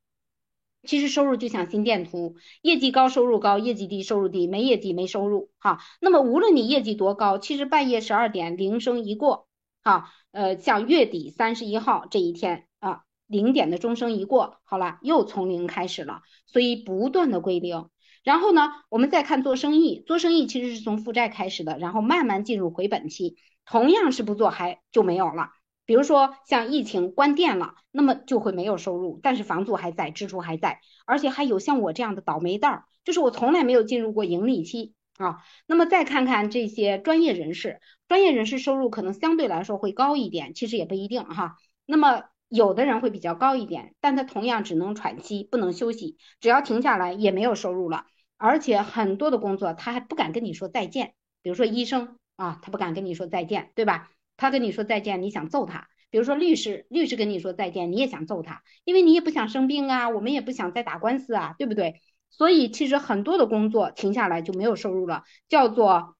其实收入就像心电图，业绩高收入高，业绩低收入低，没业绩没收入哈。那么无论你业绩多高，其实半夜十二点铃声一过，哈，呃，像月底三十一号这一天啊，零点的钟声一过，好了，又从零开始了，所以不断的归零。然后呢，我们再看做生意，做生意其实是从负债开始的，然后慢慢进入回本期，同样是不做还就没有了。比如说像疫情关店了，那么就会没有收入，但是房租还在，支出还在，而且还有像我这样的倒霉蛋儿，就是我从来没有进入过盈利期啊。那么再看看这些专业人士，专业人士收入可能相对来说会高一点，其实也不一定哈。那么有的人会比较高一点，但他同样只能喘息，不能休息，只要停下来也没有收入了。而且很多的工作他还不敢跟你说再见，比如说医生啊，他不敢跟你说再见，对吧？他跟你说再见，你想揍他。比如说律师，律师跟你说再见，你也想揍他，因为你也不想生病啊，我们也不想再打官司啊，对不对？所以其实很多的工作停下来就没有收入了，叫做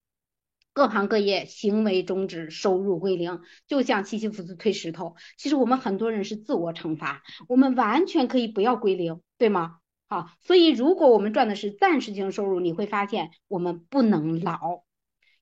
各行各业行为终止，收入归零，就像西西弗斯推石头。其实我们很多人是自我惩罚，我们完全可以不要归零，对吗？好，所以如果我们赚的是暂时性收入，你会发现我们不能老，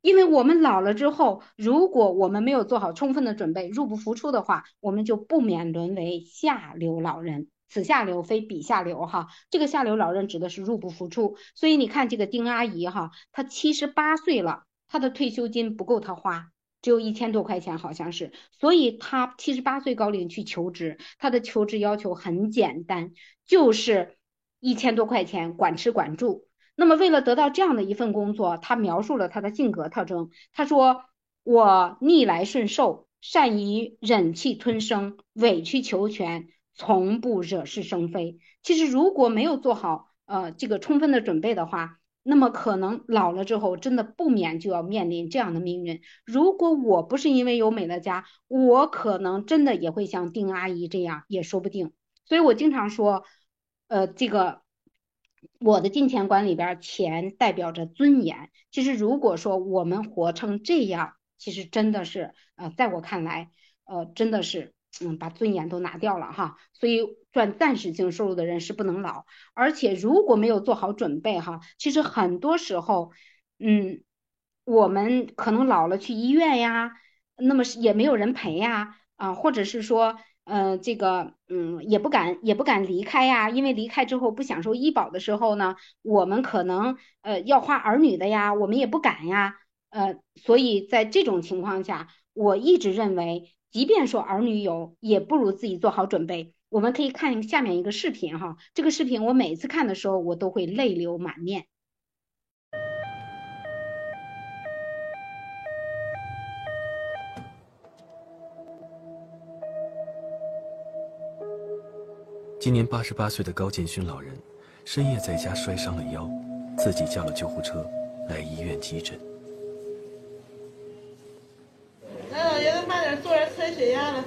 因为我们老了之后，如果我们没有做好充分的准备，入不敷出的话，我们就不免沦为下流老人。此下流非彼下流，哈，这个下流老人指的是入不敷出。所以你看这个丁阿姨，哈，她七十八岁了，她的退休金不够她花，只有一千多块钱，好像是。所以她七十八岁高龄去求职，她的求职要求很简单，就是。一千多块钱，管吃管住。那么，为了得到这样的一份工作，她描述了她的性格特征。她说：“我逆来顺受，善于忍气吞声，委曲求全，从不惹是生非。”其实，如果没有做好呃这个充分的准备的话，那么可能老了之后，真的不免就要面临这样的命运。如果我不是因为有美乐家，我可能真的也会像丁阿姨这样，也说不定。所以我经常说。呃，这个我的金钱观里边，钱代表着尊严。其实如果说我们活成这样，其实真的是呃，在我看来，呃，真的是嗯，把尊严都拿掉了哈。所以赚暂时性收入的人是不能老，而且如果没有做好准备哈，其实很多时候，嗯，我们可能老了去医院呀，那么是也没有人陪呀，啊，或者是说。嗯，这个嗯也不敢也不敢离开呀，因为离开之后不享受医保的时候呢，我们可能呃要花儿女的呀，我们也不敢呀，呃，所以在这种情况下，我一直认为，即便说儿女有，也不如自己做好准备。我们可以看下面一个视频哈，这个视频我每次看的时候，我都会泪流满面。今年八十八岁的高建勋老人，深夜在家摔伤了腰，自己叫了救护车来医院急诊。测血压了。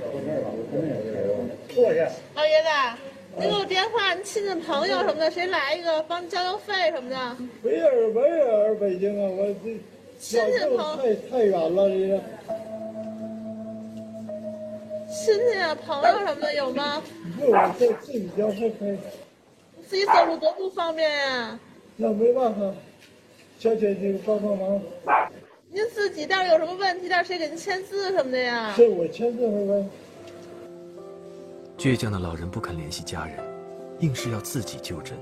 坐下。老爷子，您给我电话，您亲戚朋友什么的，谁来一个帮你交交费什么的？没人，没人，北京啊，我这亲戚朋太太远了，这个。亲戚啊，朋友什么的有吗？不，在自己交费可以。自己走路多不方便呀。那没办法，小姐姐帮帮忙。您自己但是有什么问题，但是谁给您签字什么的呀？是我签字是吧？倔强的老人不肯联系家人，硬是要自己就诊。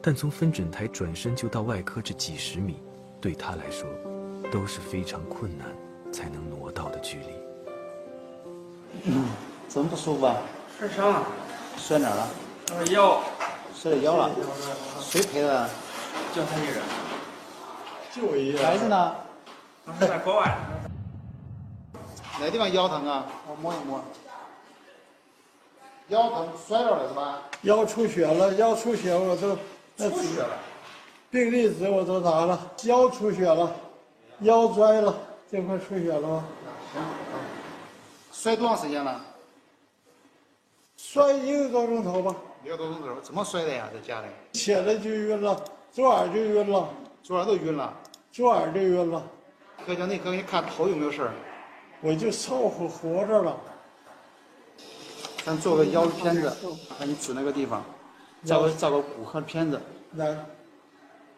但从分诊台转身就到外科这几十米，对他来说都是非常困难才能挪到的距离。嗯，怎么不舒服啊？摔伤了。摔哪儿了？腰。摔腰了。谁赔的？就他一人。就我一人。孩子呢？当时在国外。哪地方腰疼啊？我摸一摸。腰疼摔着了是吧？腰出血了，腰出血我都那出血了。病历纸我都拿了，腰出血了，腰摔了，这块出血了吗？行。摔多长时间了？摔一个多钟头吧。一个多钟头，怎么摔的呀？在家里？起来就晕了，左耳就晕了，左耳都晕了，左耳就晕了。哥，叫那哥，你看头有没有事儿？我就凑合活着了。咱做个腰片子，把你指那个地方，照个照个骨科片子。那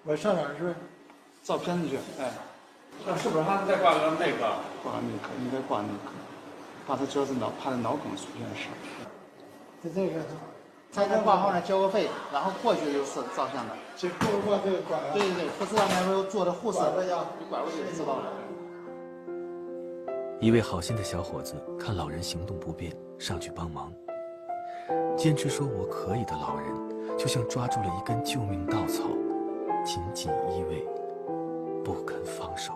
我上哪儿去？照片子去，哎。那是不是还得再挂个内科？挂内科，应该挂内科。怕他主要是脑，怕他脑梗出现事。就这个。在那挂号呢交个费，然后过去就是照相的。去过过这个管。对对对，不知道那边坐的护士，你拐过去就知道了。一位好心的小伙子看老人行动不便，上去帮忙。坚持说我可以的老人，就像抓住了一根救命稻草，紧紧依偎，不肯放手。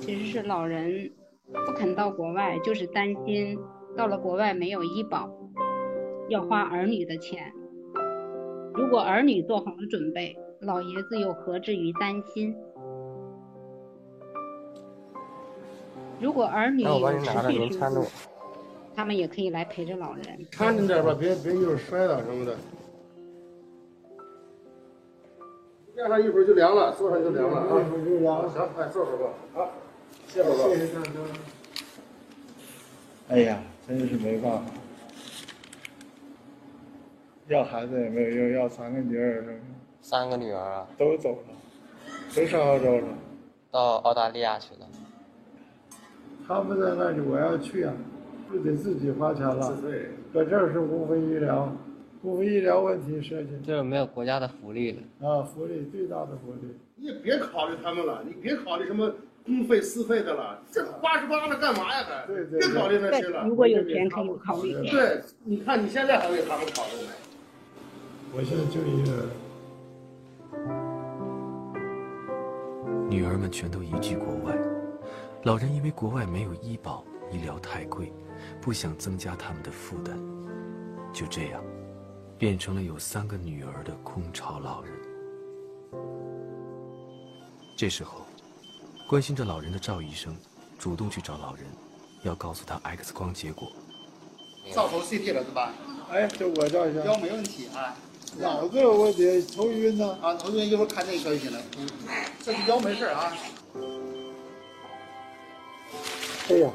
其实是老人。不肯到国外，就是担心到了国外没有医保，要花儿女的钱。如果儿女做好了准备，老爷子又何至于担心？如果儿女有持续他们也可以来陪着老人。看着点吧，别别一会儿摔倒什么的。晾上一会儿就凉了，坐上就凉了啊。一会儿就凉了。行，哎，坐会儿吧。好。谢谢谢谢哎呀，真是没办法，要孩子也没有用，要三个女儿。三个女儿啊？都走了，都上澳洲了。到澳大利亚去了。他们在那里，我要去啊，就得自己花钱了。对。搁这儿是公费医疗，公费医疗问题涉及。就是没有国家的福利了。啊，福利最大的福利。你也别考虑他们了，你别考虑什么。公费私费的了，这八十八了干嘛呀？还别考虑那些了。如果有钱可以考虑。对，你看你现在还为他们考虑呢。我现在就一个。女儿们全都移居国外，老人因为国外没有医保，医疗太贵，不想增加他们的负担，就这样，变成了有三个女儿的空巢老人。这时候。关心着老人的赵医生，主动去找老人，要告诉他 X 光结果。照头 CT 了是吧？哎，这我照一下。腰没问题啊。脑子有问题，头晕呢。啊，头晕一会儿看内科就行了。这是腰没事啊。哎呀，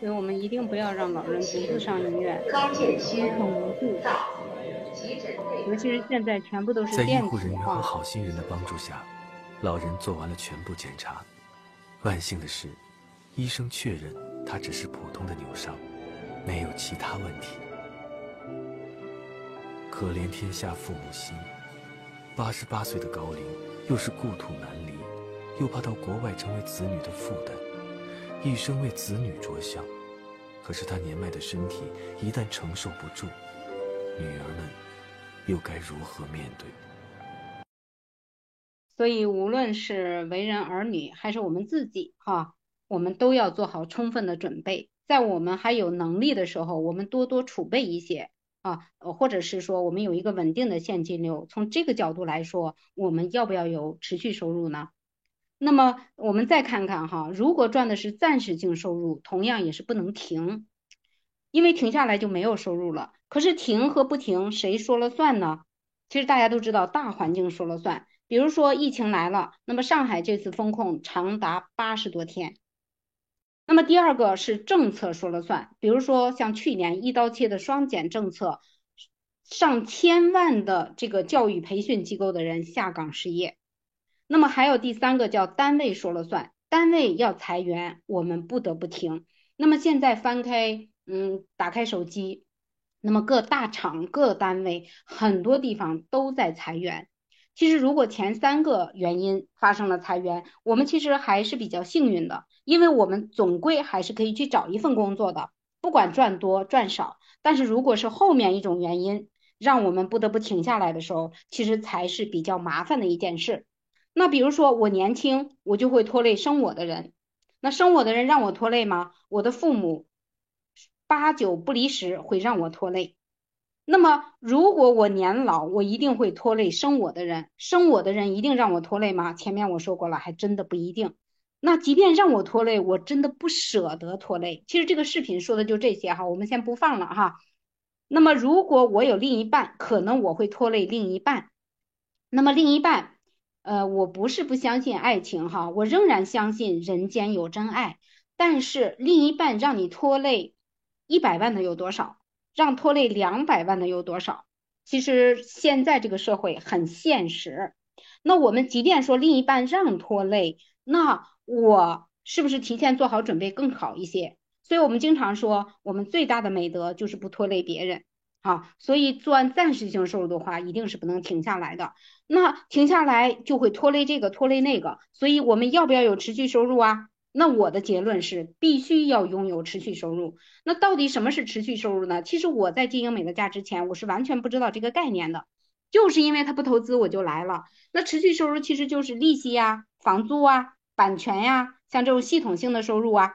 所以我们一定不要让老人独自上医院，心很无助。尤其是现在全部都是在医护人员和好心人的帮助下，老人做完了全部检查。万幸的是，医生确认他只是普通的扭伤，没有其他问题。可怜天下父母心，八十八岁的高龄，又是故土难离，又怕到国外成为子女的负担，一生为子女着想。可是他年迈的身体一旦承受不住，女儿们。又该如何面对？所以，无论是为人儿女，还是我们自己，哈，我们都要做好充分的准备。在我们还有能力的时候，我们多多储备一些啊，或者是说，我们有一个稳定的现金流。从这个角度来说，我们要不要有持续收入呢？那么，我们再看看哈，如果赚的是暂时性收入，同样也是不能停，因为停下来就没有收入了。可是停和不停，谁说了算呢？其实大家都知道，大环境说了算。比如说疫情来了，那么上海这次封控长达八十多天。那么第二个是政策说了算，比如说像去年一刀切的双减政策，上千万的这个教育培训机构的人下岗失业。那么还有第三个叫单位说了算，单位要裁员，我们不得不停。那么现在翻开，嗯，打开手机。那么各大厂、各单位很多地方都在裁员。其实，如果前三个原因发生了裁员，我们其实还是比较幸运的，因为我们总归还是可以去找一份工作的，不管赚多赚少。但是，如果是后面一种原因让我们不得不停下来的时候，其实才是比较麻烦的一件事。那比如说，我年轻，我就会拖累生我的人。那生我的人让我拖累吗？我的父母。八九不离十会让我拖累，那么如果我年老，我一定会拖累生我的人，生我的人一定让我拖累吗？前面我说过了，还真的不一定。那即便让我拖累，我真的不舍得拖累。其实这个视频说的就这些哈，我们先不放了哈。那么如果我有另一半，可能我会拖累另一半。那么另一半呃，我不是不相信爱情哈，我仍然相信人间有真爱。但是另一半让你拖累一百万的有多少？让拖累两百万的有多少？其实现在这个社会很现实。那我们即便说另一半让拖累，那我是不是提前做好准备更好一些？所以我们经常说，我们最大的美德就是不拖累别人。好，所以赚暂时性收入的话，一定是不能停下来的。那停下来就会拖累这个，拖累那个。所以我们要不要有持续收入啊？那我的结论是，必须要拥有持续收入。那到底什么是持续收入呢？其实我在经营美乐家之前，我是完全不知道这个概念的。就是因为他不投资，我就来了。那持续收入其实就是利息呀、房租啊、版权呀，像这种系统性的收入啊。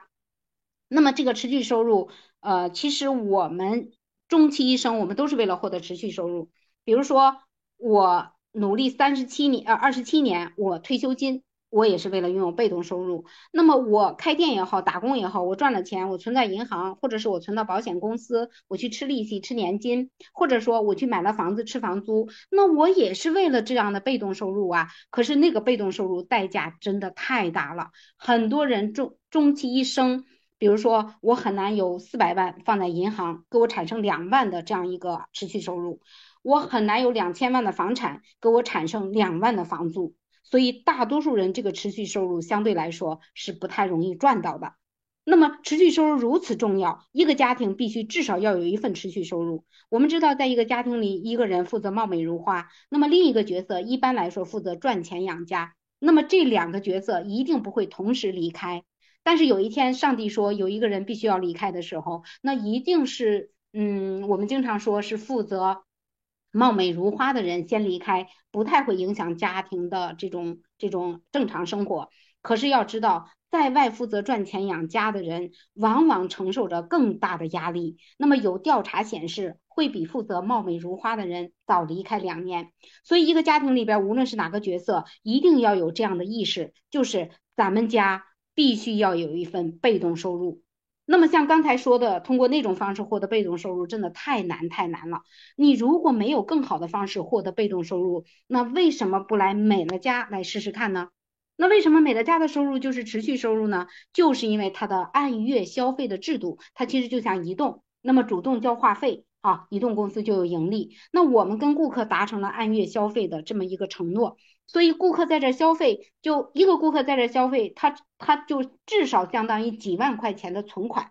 那么这个持续收入，呃，其实我们终其一生，我们都是为了获得持续收入。比如说，我努力三十七年，呃，二十七年，我退休金。我也是为了拥有被动收入。那么我开店也好，打工也好，我赚了钱，我存在银行，或者是我存到保险公司，我去吃利息、吃年金，或者说我去买了房子吃房租，那我也是为了这样的被动收入啊。可是那个被动收入代价真的太大了，很多人终终其一生，比如说我很难有四百万放在银行，给我产生两万的这样一个持续收入，我很难有两千万的房产给我产生两万的房租。所以，大多数人这个持续收入相对来说是不太容易赚到的。那么，持续收入如此重要，一个家庭必须至少要有一份持续收入。我们知道，在一个家庭里，一个人负责貌美如花，那么另一个角色一般来说负责赚钱养家。那么这两个角色一定不会同时离开。但是有一天，上帝说有一个人必须要离开的时候，那一定是，嗯，我们经常说是负责。貌美如花的人先离开，不太会影响家庭的这种这种正常生活。可是要知道，在外负责赚钱养家的人，往往承受着更大的压力。那么有调查显示，会比负责貌美如花的人早离开两年。所以，一个家庭里边，无论是哪个角色，一定要有这样的意识，就是咱们家必须要有一份被动收入。那么像刚才说的，通过那种方式获得被动收入，真的太难太难了。你如果没有更好的方式获得被动收入，那为什么不来美乐家来试试看呢？那为什么美乐家的收入就是持续收入呢？就是因为它的按月消费的制度，它其实就像移动，那么主动交话费啊，移动公司就有盈利。那我们跟顾客达成了按月消费的这么一个承诺。所以顾客在这消费，就一个顾客在这消费，他他就至少相当于几万块钱的存款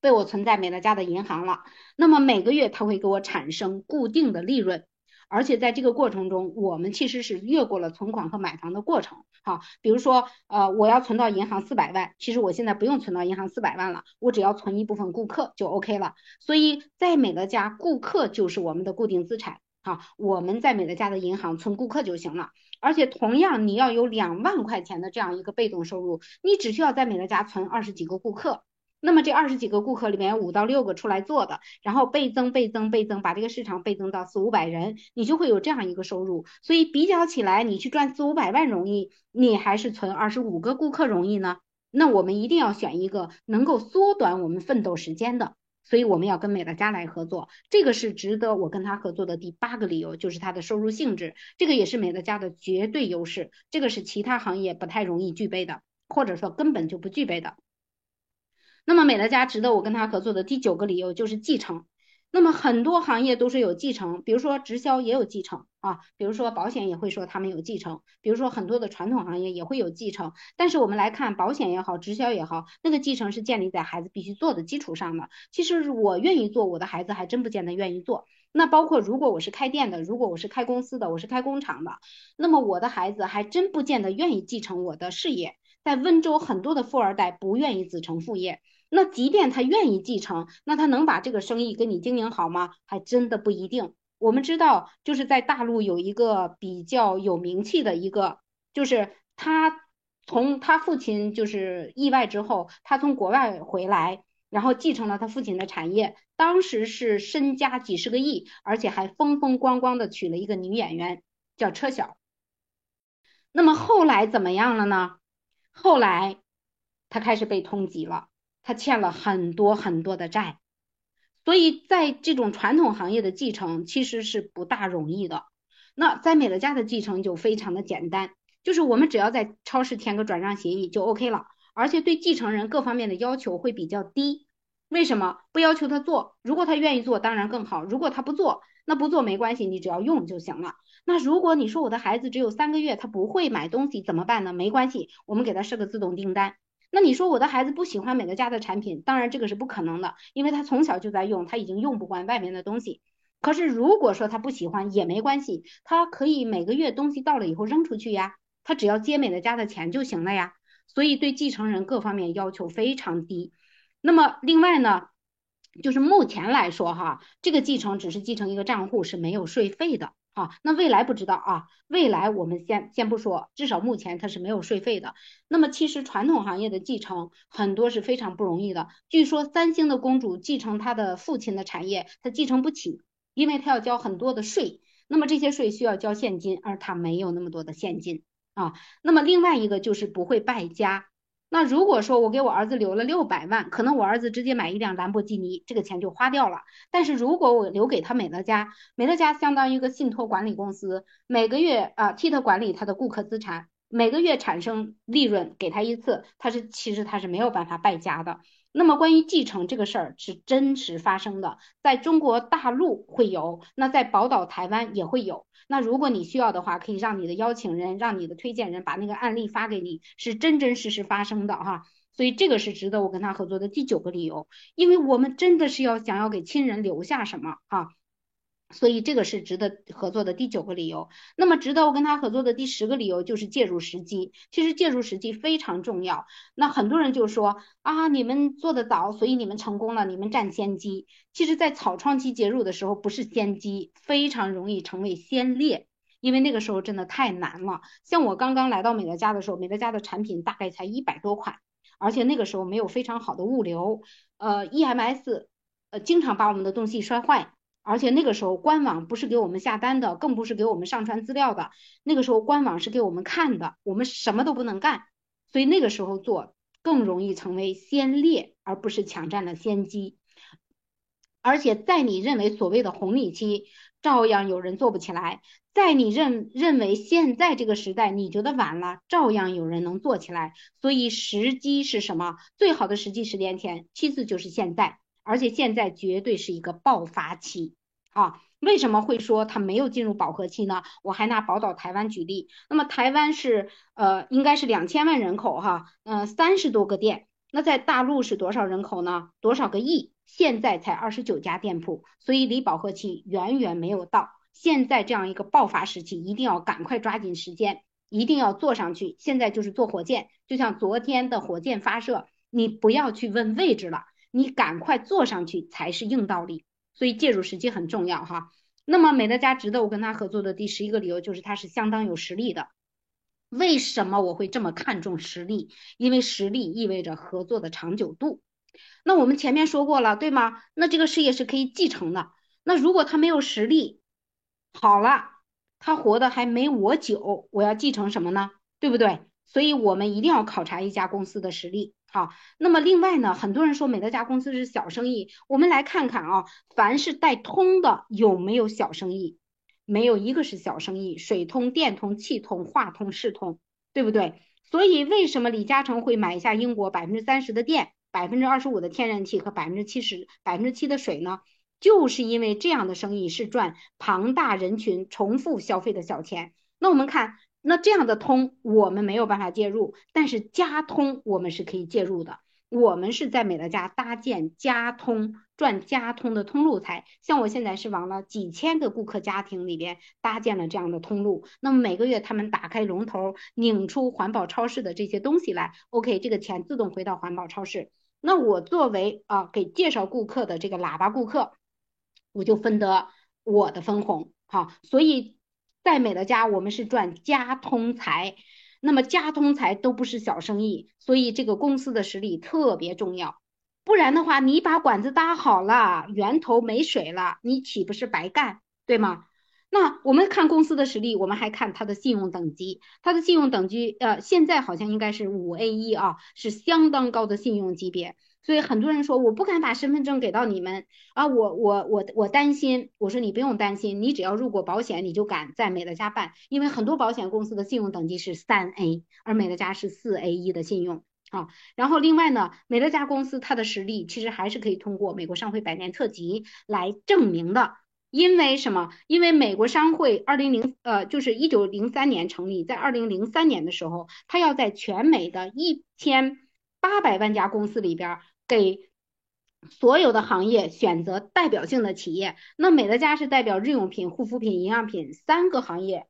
被我存在美乐家的银行了。那么每个月他会给我产生固定的利润，而且在这个过程中，我们其实是越过了存款和买房的过程。好，比如说呃，我要存到银行四百万，其实我现在不用存到银行四百万了，我只要存一部分顾客就 OK 了。所以在美乐家，顾客就是我们的固定资产。好，我们在美乐家的银行存顾客就行了。而且同样，你要有两万块钱的这样一个被动收入，你只需要在美乐家存二十几个顾客，那么这二十几个顾客里面五到六个出来做的，然后倍增倍增倍增，把这个市场倍增到四五百人，你就会有这样一个收入。所以比较起来，你去赚四五百万容易，你还是存二十五个顾客容易呢？那我们一定要选一个能够缩短我们奋斗时间的。所以我们要跟美乐家来合作，这个是值得我跟他合作的第八个理由，就是它的收入性质，这个也是美乐家的绝对优势，这个是其他行业不太容易具备的，或者说根本就不具备的。那么美乐家值得我跟他合作的第九个理由就是继承。那么很多行业都是有继承，比如说直销也有继承啊，比如说保险也会说他们有继承，比如说很多的传统行业也会有继承。但是我们来看保险也好，直销也好，那个继承是建立在孩子必须做的基础上的。其实我愿意做，我的孩子还真不见得愿意做。那包括如果我是开店的，如果我是开公司的，我是开工厂的，那么我的孩子还真不见得愿意继承我的事业。在温州，很多的富二代不愿意子承父业。那即便他愿意继承，那他能把这个生意给你经营好吗？还真的不一定。我们知道，就是在大陆有一个比较有名气的一个，就是他从他父亲就是意外之后，他从国外回来，然后继承了他父亲的产业，当时是身家几十个亿，而且还风风光光的娶了一个女演员，叫车晓。那么后来怎么样了呢？后来他开始被通缉了。他欠了很多很多的债，所以在这种传统行业的继承其实是不大容易的。那在美乐家的继承就非常的简单，就是我们只要在超市填个转让协议就 OK 了，而且对继承人各方面的要求会比较低。为什么不要求他做？如果他愿意做，当然更好；如果他不做，那不做没关系，你只要用就行了。那如果你说我的孩子只有三个月，他不会买东西怎么办呢？没关系，我们给他设个自动订单。那你说我的孩子不喜欢美乐家的产品，当然这个是不可能的，因为他从小就在用，他已经用不惯外面的东西。可是如果说他不喜欢也没关系，他可以每个月东西到了以后扔出去呀，他只要接美乐家的钱就行了呀。所以对继承人各方面要求非常低。那么另外呢，就是目前来说哈，这个继承只是继承一个账户是没有税费的啊。那未来不知道啊，未来我们先先不说，至少目前它是没有税费的。那么其实传统行业的继承很多是非常不容易的。据说三星的公主继承她的父亲的产业，她继承不起，因为她要交很多的税。那么这些税需要交现金，而她没有那么多的现金啊。那么另外一个就是不会败家。那如果说我给我儿子留了六百万，可能我儿子直接买一辆兰博基尼，这个钱就花掉了。但是如果我留给他美乐家，美乐家相当于一个信托管理公司，每个月啊替他管理他的顾客资产，每个月产生利润给他一次，他是其实他是没有办法败家的。那么关于继承这个事儿是真实发生的，在中国大陆会有，那在宝岛台湾也会有。那如果你需要的话，可以让你的邀请人、让你的推荐人把那个案例发给你，是真真实实发生的哈。所以这个是值得我跟他合作的第九个理由，因为我们真的是要想要给亲人留下什么哈。所以这个是值得合作的第九个理由。那么值得我跟他合作的第十个理由就是介入时机。其实介入时机非常重要。那很多人就说啊，你们做的早，所以你们成功了，你们占先机。其实，在草创期介入的时候不是先机，非常容易成为先烈，因为那个时候真的太难了。像我刚刚来到美乐家的时候，美乐家的产品大概才一百多款，而且那个时候没有非常好的物流，呃，EMS，呃，经常把我们的东西摔坏。而且那个时候官网不是给我们下单的，更不是给我们上传资料的。那个时候官网是给我们看的，我们什么都不能干。所以那个时候做更容易成为先烈，而不是抢占了先机。而且在你认为所谓的红利期，照样有人做不起来；在你认认为现在这个时代你觉得晚了，照样有人能做起来。所以时机是什么？最好的时机十年前，其次就是现在，而且现在绝对是一个爆发期。啊，为什么会说它没有进入饱和期呢？我还拿宝岛台湾举例，那么台湾是呃应该是两千万人口哈，嗯三十多个店，那在大陆是多少人口呢？多少个亿？现在才二十九家店铺，所以离饱和期远远没有到。现在这样一个爆发时期，一定要赶快抓紧时间，一定要坐上去。现在就是坐火箭，就像昨天的火箭发射，你不要去问位置了，你赶快坐上去才是硬道理。所以介入时机很重要哈。那么美乐家值得我跟他合作的第十一个理由就是他是相当有实力的。为什么我会这么看重实力？因为实力意味着合作的长久度。那我们前面说过了，对吗？那这个事业是可以继承的。那如果他没有实力，好了，他活的还没我久，我要继承什么呢？对不对？所以我们一定要考察一家公司的实力。好，那么另外呢，很多人说美乐家公司是小生意，我们来看看啊，凡是带通的有没有小生意？没有一个是小生意，水通、电通、气通、话通、视通，对不对？所以为什么李嘉诚会买下英国百分之三十的电、百分之二十五的天然气和百分之七十、百分之七的水呢？就是因为这样的生意是赚庞大人群重复消费的小钱。那我们看。那这样的通我们没有办法介入，但是加通我们是可以介入的。我们是在美乐家搭建加通赚加通的通路财，像我现在是往了几千个顾客家庭里边搭建了这样的通路。那么每个月他们打开龙头，拧出环保超市的这些东西来，OK，这个钱自动回到环保超市。那我作为啊给介绍顾客的这个喇叭顾客，我就分得我的分红。好，所以。在美乐家，我们是赚家通财，那么家通财都不是小生意，所以这个公司的实力特别重要。不然的话，你把管子搭好了，源头没水了，你岂不是白干，对吗？那我们看公司的实力，我们还看它的信用等级。它的信用等级，呃，现在好像应该是五 A 一啊，是相当高的信用级别。所以很多人说我不敢把身份证给到你们啊，我我我我担心。我说你不用担心，你只要入过保险，你就敢在美乐家办，因为很多保险公司的信用等级是三 A，而美乐家是四 A 一的信用啊。然后另外呢，美乐家公司它的实力其实还是可以通过美国商会百年特级来证明的。因为什么？因为美国商会二零零呃，就是一九零三年成立，在二零零三年的时候，他要在全美的一千八百万家公司里边给所有的行业选择代表性的企业。那美乐家是代表日用品、护肤品、营养品三个行业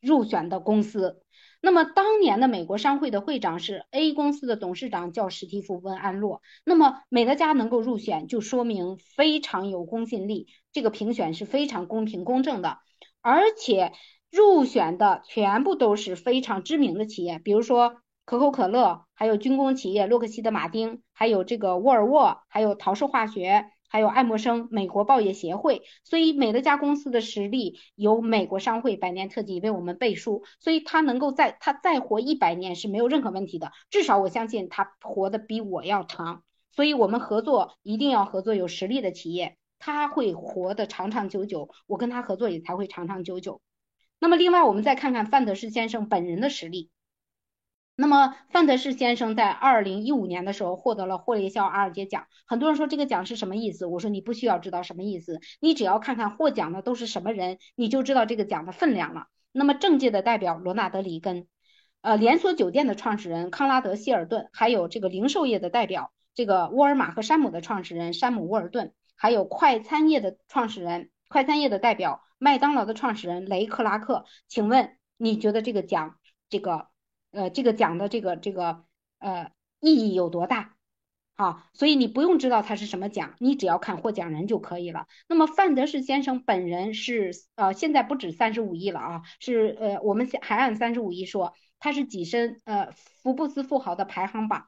入选的公司。那么当年的美国商会的会长是 A 公司的董事长，叫史蒂夫·温安洛。那么美乐家能够入选，就说明非常有公信力，这个评选是非常公平公正的，而且入选的全部都是非常知名的企业，比如说可口可乐，还有军工企业洛克希德·马丁，还有这个沃尔沃，还有陶氏化学。还有爱默生、美国报业协会，所以美乐家公司的实力由美国商会百年特级为我们背书，所以他能够在他再活一百年是没有任何问题的，至少我相信他活得比我要长，所以我们合作一定要合作有实力的企业，他会活得长长久久，我跟他合作也才会长长久久。那么另外我们再看看范德士先生本人的实力。那么范德士先生在二零一五年的时候获得了霍列肖阿尔杰奖。很多人说这个奖是什么意思？我说你不需要知道什么意思，你只要看看获奖的都是什么人，你就知道这个奖的分量了。那么政界的代表罗纳德里根，呃，连锁酒店的创始人康拉德希尔顿，还有这个零售业的代表这个沃尔玛和山姆的创始人山姆沃尔顿，还有快餐业的创始人快餐业的代表麦当劳的创始人雷克拉克。请问你觉得这个奖这个？呃，这个奖的这个这个呃意义有多大？好，所以你不用知道它是什么奖，你只要看获奖人就可以了。那么范德士先生本人是呃现在不止三十五亿了啊，是呃我们还按三十五亿说，他是跻身呃福布斯富豪的排行榜，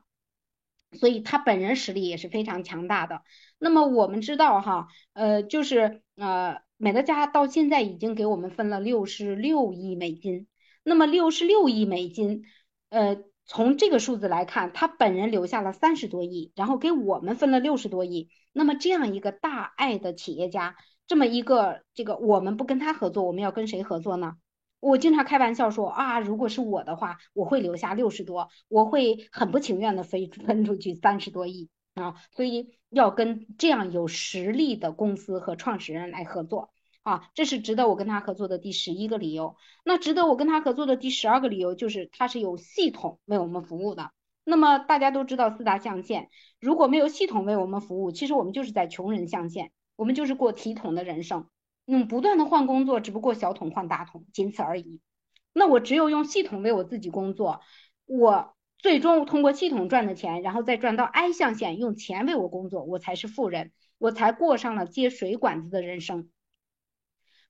所以他本人实力也是非常强大的。那么我们知道哈，呃就是呃美乐家到现在已经给我们分了六十六亿美金。那么六十六亿美金，呃，从这个数字来看，他本人留下了三十多亿，然后给我们分了六十多亿。那么这样一个大爱的企业家，这么一个这个，我们不跟他合作，我们要跟谁合作呢？我经常开玩笑说啊，如果是我的话，我会留下六十多，我会很不情愿的分分出去三十多亿啊。所以要跟这样有实力的公司和创始人来合作。啊，这是值得我跟他合作的第十一个理由。那值得我跟他合作的第十二个理由就是他是有系统为我们服务的。那么大家都知道四大象限，如果没有系统为我们服务，其实我们就是在穷人象限，我们就是过体统的人生，嗯，不断的换工作，只不过小桶换大桶，仅此而已。那我只有用系统为我自己工作，我最终通过系统赚的钱，然后再转到 I 象限，用钱为我工作，我才是富人，我才过上了接水管子的人生。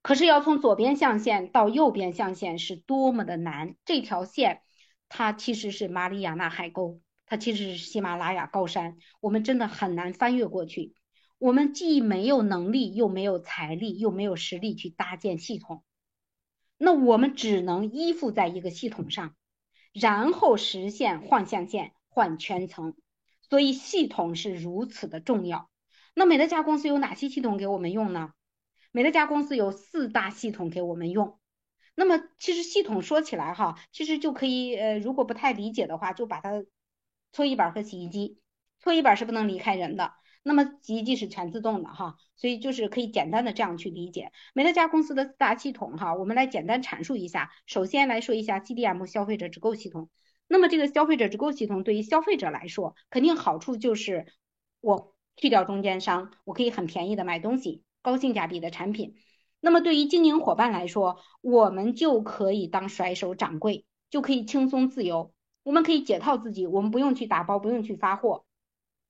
可是要从左边象限到右边象限是多么的难！这条线，它其实是马里亚纳海沟，它其实是喜马拉雅高山，我们真的很难翻越过去。我们既没有能力，又没有财力，又没有实力去搭建系统，那我们只能依附在一个系统上，然后实现换象限、换圈层。所以系统是如此的重要。那美乐家公司有哪些系统给我们用呢？美乐家公司有四大系统给我们用，那么其实系统说起来哈，其实就可以呃，如果不太理解的话，就把它搓衣板和洗衣机，搓衣板是不能离开人的，那么洗衣机是全自动的哈，所以就是可以简单的这样去理解美乐家公司的四大系统哈，我们来简单阐述一下。首先来说一下 CDM 消费者直购系统，那么这个消费者直购系统对于消费者来说，肯定好处就是我去掉中间商，我可以很便宜的买东西。高性价比的产品，那么对于经营伙伴来说，我们就可以当甩手掌柜，就可以轻松自由。我们可以解套自己，我们不用去打包，不用去发货。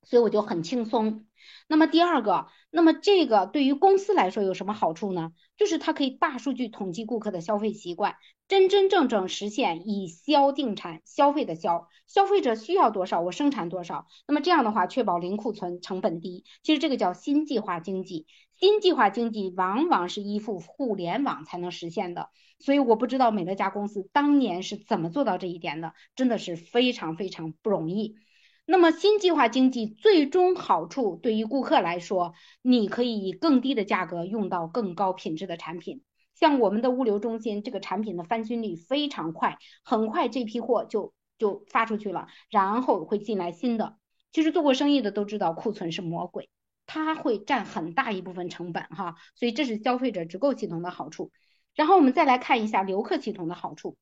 所以我就很轻松。那么第二个，那么这个对于公司来说有什么好处呢？就是它可以大数据统计顾客的消费习惯，真真正正实现以销定产，消费的销，消费者需要多少，我生产多少。那么这样的话，确保零库存，成本低。其实这个叫新计划经济，新计划经济往往是依附互联网才能实现的。所以我不知道美乐家公司当年是怎么做到这一点的，真的是非常非常不容易。那么新计划经济最终好处对于顾客来说，你可以以更低的价格用到更高品质的产品。像我们的物流中心，这个产品的翻新率非常快，很快这批货就就发出去了，然后会进来新的。其实做过生意的都知道，库存是魔鬼，它会占很大一部分成本哈。所以这是消费者直购系统的好处。然后我们再来看一下留客系统的好处。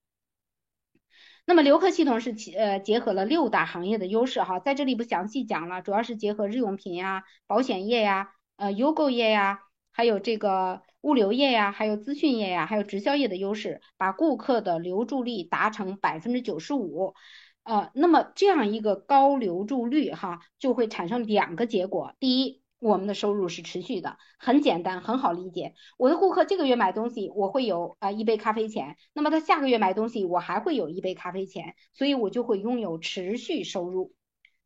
那么留客系统是其呃结合了六大行业的优势哈，在这里不详细讲了，主要是结合日用品呀、保险业呀、呃优购业呀，还有这个物流业呀，还有资讯业呀，还有直销业的优势，把顾客的留住率达成百分之九十五，呃，那么这样一个高留住率哈，就会产生两个结果，第一。我们的收入是持续的，很简单，很好理解。我的顾客这个月买东西，我会有啊一杯咖啡钱，那么他下个月买东西，我还会有一杯咖啡钱，所以我就会拥有持续收入。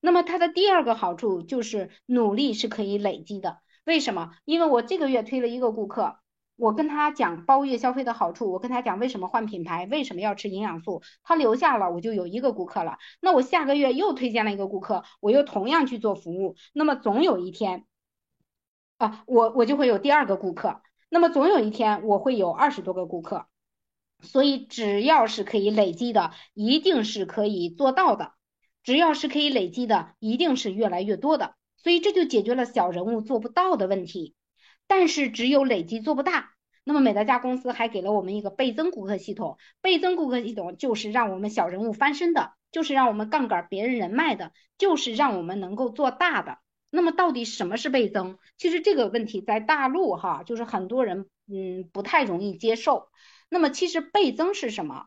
那么它的第二个好处就是努力是可以累积的。为什么？因为我这个月推了一个顾客，我跟他讲包月消费的好处，我跟他讲为什么换品牌，为什么要吃营养素，他留下了，我就有一个顾客了。那我下个月又推荐了一个顾客，我又同样去做服务，那么总有一天。啊，我我就会有第二个顾客，那么总有一天我会有二十多个顾客，所以只要是可以累积的，一定是可以做到的；只要是可以累积的，一定是越来越多的。所以这就解决了小人物做不到的问题。但是只有累积做不大。那么美乐家公司还给了我们一个倍增顾客系统，倍增顾客系统就是让我们小人物翻身的，就是让我们杠杆别人人脉的，就是让我们能够做大的。那么到底什么是倍增？其实这个问题在大陆哈，就是很多人嗯不太容易接受。那么其实倍增是什么？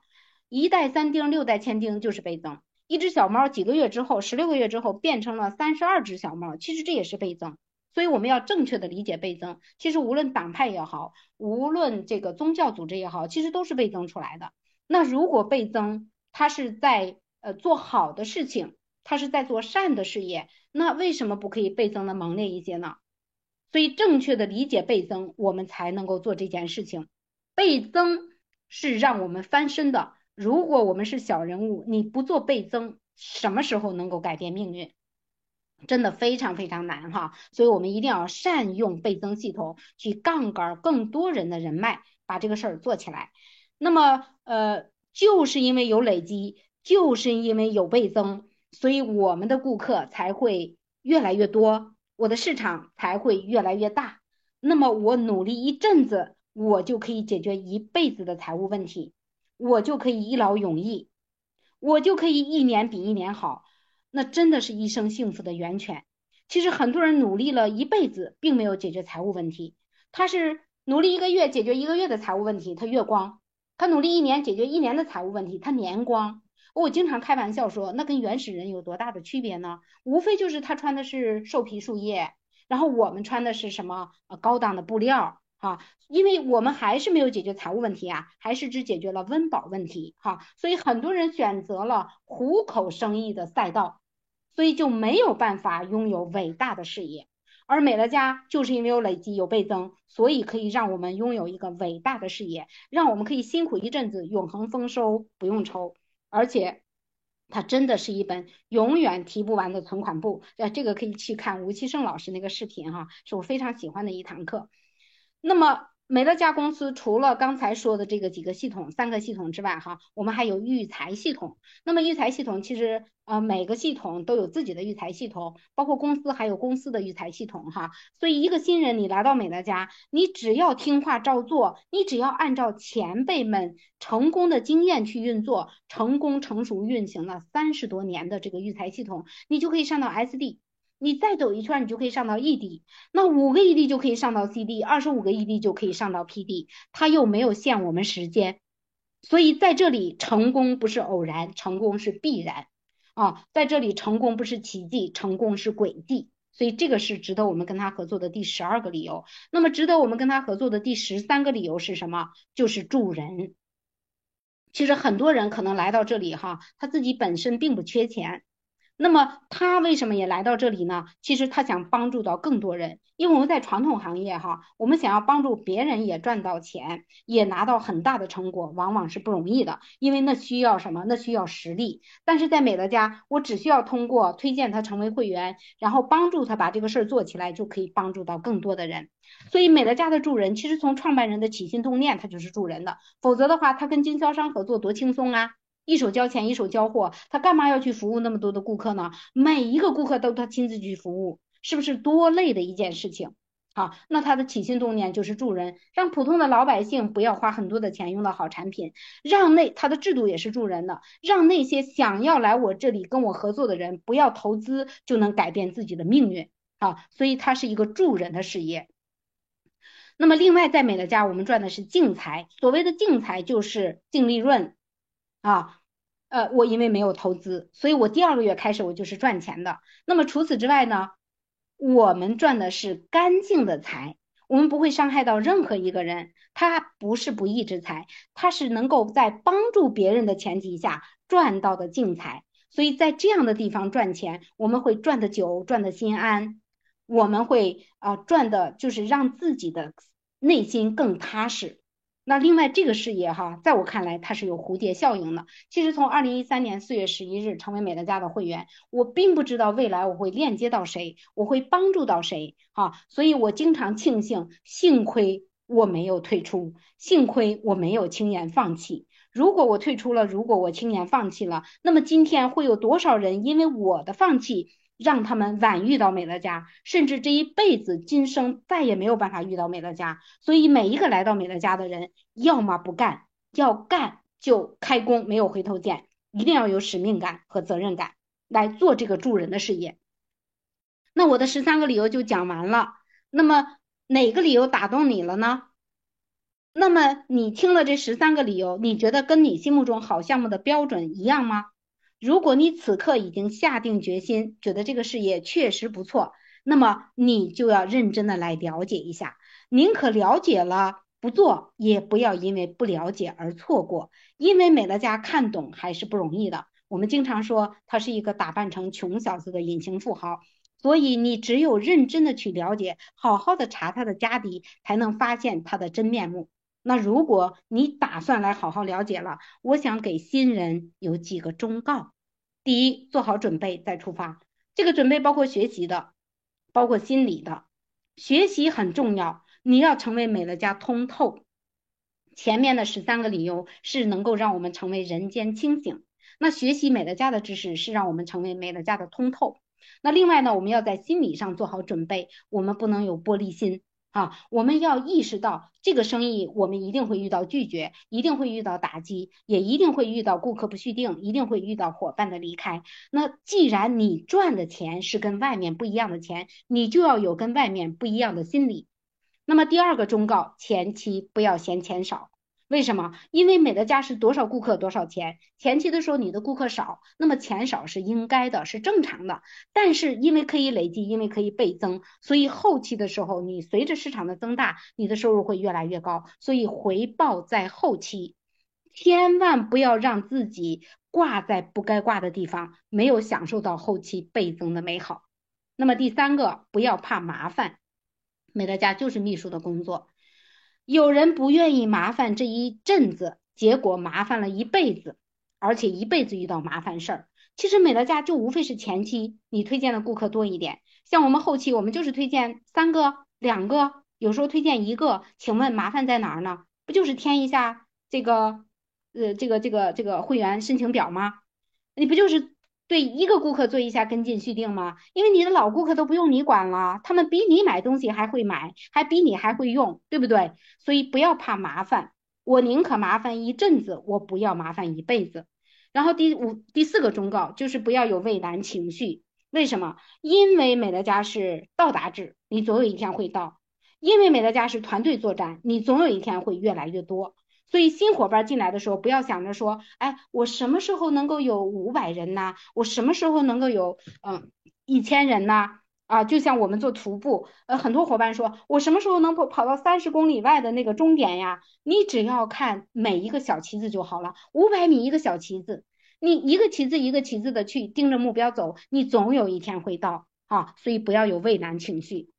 一代三丁，六代千丁就是倍增。一只小猫几个月之后，十六个月之后变成了三十二只小猫，其实这也是倍增。所以我们要正确的理解倍增。其实无论党派也好，无论这个宗教组织也好，其实都是倍增出来的。那如果倍增，它是在呃做好的事情。它是在做善的事业，那为什么不可以倍增的猛烈一些呢？所以正确的理解倍增，我们才能够做这件事情。倍增是让我们翻身的。如果我们是小人物，你不做倍增，什么时候能够改变命运？真的非常非常难哈。所以我们一定要善用倍增系统，去杠杆更多人的人脉，把这个事儿做起来。那么，呃，就是因为有累积，就是因为有倍增。所以我们的顾客才会越来越多，我的市场才会越来越大。那么我努力一阵子，我就可以解决一辈子的财务问题，我就可以一劳永逸，我就可以一年比一年好。那真的是一生幸福的源泉。其实很多人努力了一辈子，并没有解决财务问题。他是努力一个月解决一个月的财务问题，他月光；他努力一年解决一年的财务问题，他年光。我经常开玩笑说，那跟原始人有多大的区别呢？无非就是他穿的是兽皮树叶，然后我们穿的是什么呃高档的布料哈，因为我们还是没有解决财务问题啊，还是只解决了温饱问题哈，所以很多人选择了糊口生意的赛道，所以就没有办法拥有伟大的事业。而美乐家就是因为有累积有倍增，所以可以让我们拥有一个伟大的事业，让我们可以辛苦一阵子，永恒丰收不用愁。而且，它真的是一本永远提不完的存款簿。呃，这个可以去看吴奇胜老师那个视频哈，是我非常喜欢的一堂课。那么。美乐家公司除了刚才说的这个几个系统、三个系统之外，哈，我们还有育才系统。那么育才系统其实呃每个系统都有自己的育才系统，包括公司还有公司的育才系统，哈。所以一个新人你来到美乐家，你只要听话照做，你只要按照前辈们成功的经验去运作，成功成熟运行了三十多年的这个育才系统，你就可以上到 SD。你再走一圈，你就可以上到 ED，那五个 ED 就可以上到 CD，二十五个 ED 就可以上到 PD，它又没有限我们时间，所以在这里成功不是偶然，成功是必然。啊，在这里成功不是奇迹，成功是轨迹，所以这个是值得我们跟他合作的第十二个理由。那么值得我们跟他合作的第十三个理由是什么？就是助人。其实很多人可能来到这里哈，他自己本身并不缺钱。那么他为什么也来到这里呢？其实他想帮助到更多人，因为我们在传统行业哈，我们想要帮助别人也赚到钱，也拿到很大的成果，往往是不容易的，因为那需要什么？那需要实力。但是在美乐家，我只需要通过推荐他成为会员，然后帮助他把这个事儿做起来，就可以帮助到更多的人。所以美乐家的助人，其实从创办人的起心动念，他就是助人的。否则的话，他跟经销商合作多轻松啊！一手交钱，一手交货，他干嘛要去服务那么多的顾客呢？每一个顾客都他亲自去服务，是不是多累的一件事情？好，那他的起心动念就是助人，让普通的老百姓不要花很多的钱用到好产品，让那他的制度也是助人的，让那些想要来我这里跟我合作的人不要投资就能改变自己的命运啊，所以它是一个助人的事业。那么另外在美乐家，我们赚的是净财，所谓的净财就是净利润。啊，呃，我因为没有投资，所以我第二个月开始我就是赚钱的。那么除此之外呢，我们赚的是干净的财，我们不会伤害到任何一个人。它不是不义之财，它是能够在帮助别人的前提下赚到的净财。所以在这样的地方赚钱，我们会赚的久，赚的心安，我们会啊赚的就是让自己的内心更踏实。那另外这个事业哈，在我看来它是有蝴蝶效应的。其实从二零一三年四月十一日成为美乐家的会员，我并不知道未来我会链接到谁，我会帮助到谁哈，所以我经常庆幸，幸亏我没有退出，幸亏我没有轻言放弃。如果我退出了，如果我轻言放弃了，那么今天会有多少人因为我的放弃？让他们晚遇到美乐家，甚至这一辈子今生再也没有办法遇到美乐家。所以每一个来到美乐家的人，要么不干，要干就开工，没有回头箭，一定要有使命感和责任感来做这个助人的事业。那我的十三个理由就讲完了。那么哪个理由打动你了呢？那么你听了这十三个理由，你觉得跟你心目中好项目的标准一样吗？如果你此刻已经下定决心，觉得这个事业确实不错，那么你就要认真的来了解一下。宁可了解了不做，也不要因为不了解而错过。因为美乐家看懂还是不容易的。我们经常说他是一个打扮成穷小子的隐形富豪，所以你只有认真的去了解，好好的查他的家底，才能发现他的真面目。那如果你打算来好好了解了，我想给新人有几个忠告：第一，做好准备再出发。这个准备包括学习的，包括心理的。学习很重要，你要成为美乐家通透。前面的十三个理由是能够让我们成为人间清醒。那学习美乐家的知识是让我们成为美乐家的通透。那另外呢，我们要在心理上做好准备，我们不能有玻璃心。啊，我们要意识到这个生意，我们一定会遇到拒绝，一定会遇到打击，也一定会遇到顾客不续订，一定会遇到伙伴的离开。那既然你赚的钱是跟外面不一样的钱，你就要有跟外面不一样的心理。那么第二个忠告，前期不要嫌钱少。为什么？因为美乐家是多少顾客多少钱。前期的时候你的顾客少，那么钱少是应该的，是正常的。但是因为可以累积，因为可以倍增，所以后期的时候你随着市场的增大，你的收入会越来越高。所以回报在后期，千万不要让自己挂在不该挂的地方，没有享受到后期倍增的美好。那么第三个，不要怕麻烦，美乐家就是秘书的工作。有人不愿意麻烦这一阵子，结果麻烦了一辈子，而且一辈子遇到麻烦事儿。其实美乐家就无非是前期你推荐的顾客多一点，像我们后期我们就是推荐三个、两个，有时候推荐一个。请问麻烦在哪儿呢？不就是填一下这个呃这个这个这个会员申请表吗？你不就是？对一个顾客做一下跟进续订吗？因为你的老顾客都不用你管了，他们比你买东西还会买，还比你还会用，对不对？所以不要怕麻烦，我宁可麻烦一阵子，我不要麻烦一辈子。然后第五、第四个忠告就是不要有畏难情绪。为什么？因为美乐家是到达制，你总有一天会到；因为美乐家是团队作战，你总有一天会越来越多。所以新伙伴进来的时候，不要想着说，哎，我什么时候能够有五百人呢？我什么时候能够有嗯一千人呢？啊，就像我们做徒步，呃，很多伙伴说，我什么时候能跑跑到三十公里外的那个终点呀？你只要看每一个小旗子就好了，五百米一个小旗子，你一个旗子一个旗子的去盯着目标走，你总有一天会到啊。所以不要有畏难情绪。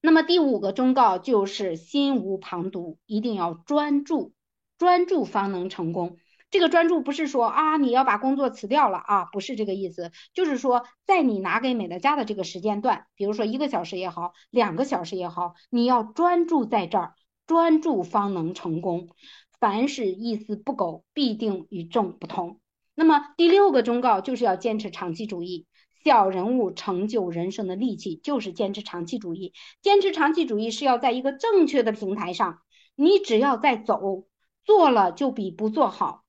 那么第五个忠告就是心无旁骛，一定要专注，专注方能成功。这个专注不是说啊，你要把工作辞掉了啊，不是这个意思，就是说在你拿给美乐家的这个时间段，比如说一个小时也好，两个小时也好，你要专注在这儿，专注方能成功。凡是一丝不苟，必定与众不同。那么第六个忠告就是要坚持长期主义。小人物成就人生的利器就是坚持长期主义。坚持长期主义是要在一个正确的平台上，你只要在走，做了就比不做好。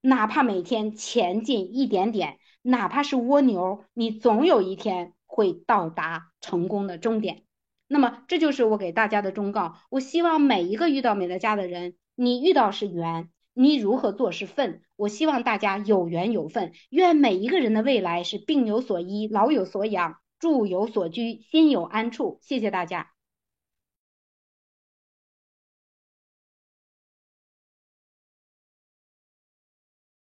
哪怕每天前进一点点，哪怕是蜗牛，你总有一天会到达成功的终点。那么，这就是我给大家的忠告。我希望每一个遇到美乐家的人，你遇到是缘，你如何做是份。我希望大家有缘有份，愿每一个人的未来是病有所医，老有所养，住有所居，心有安处。谢谢大家。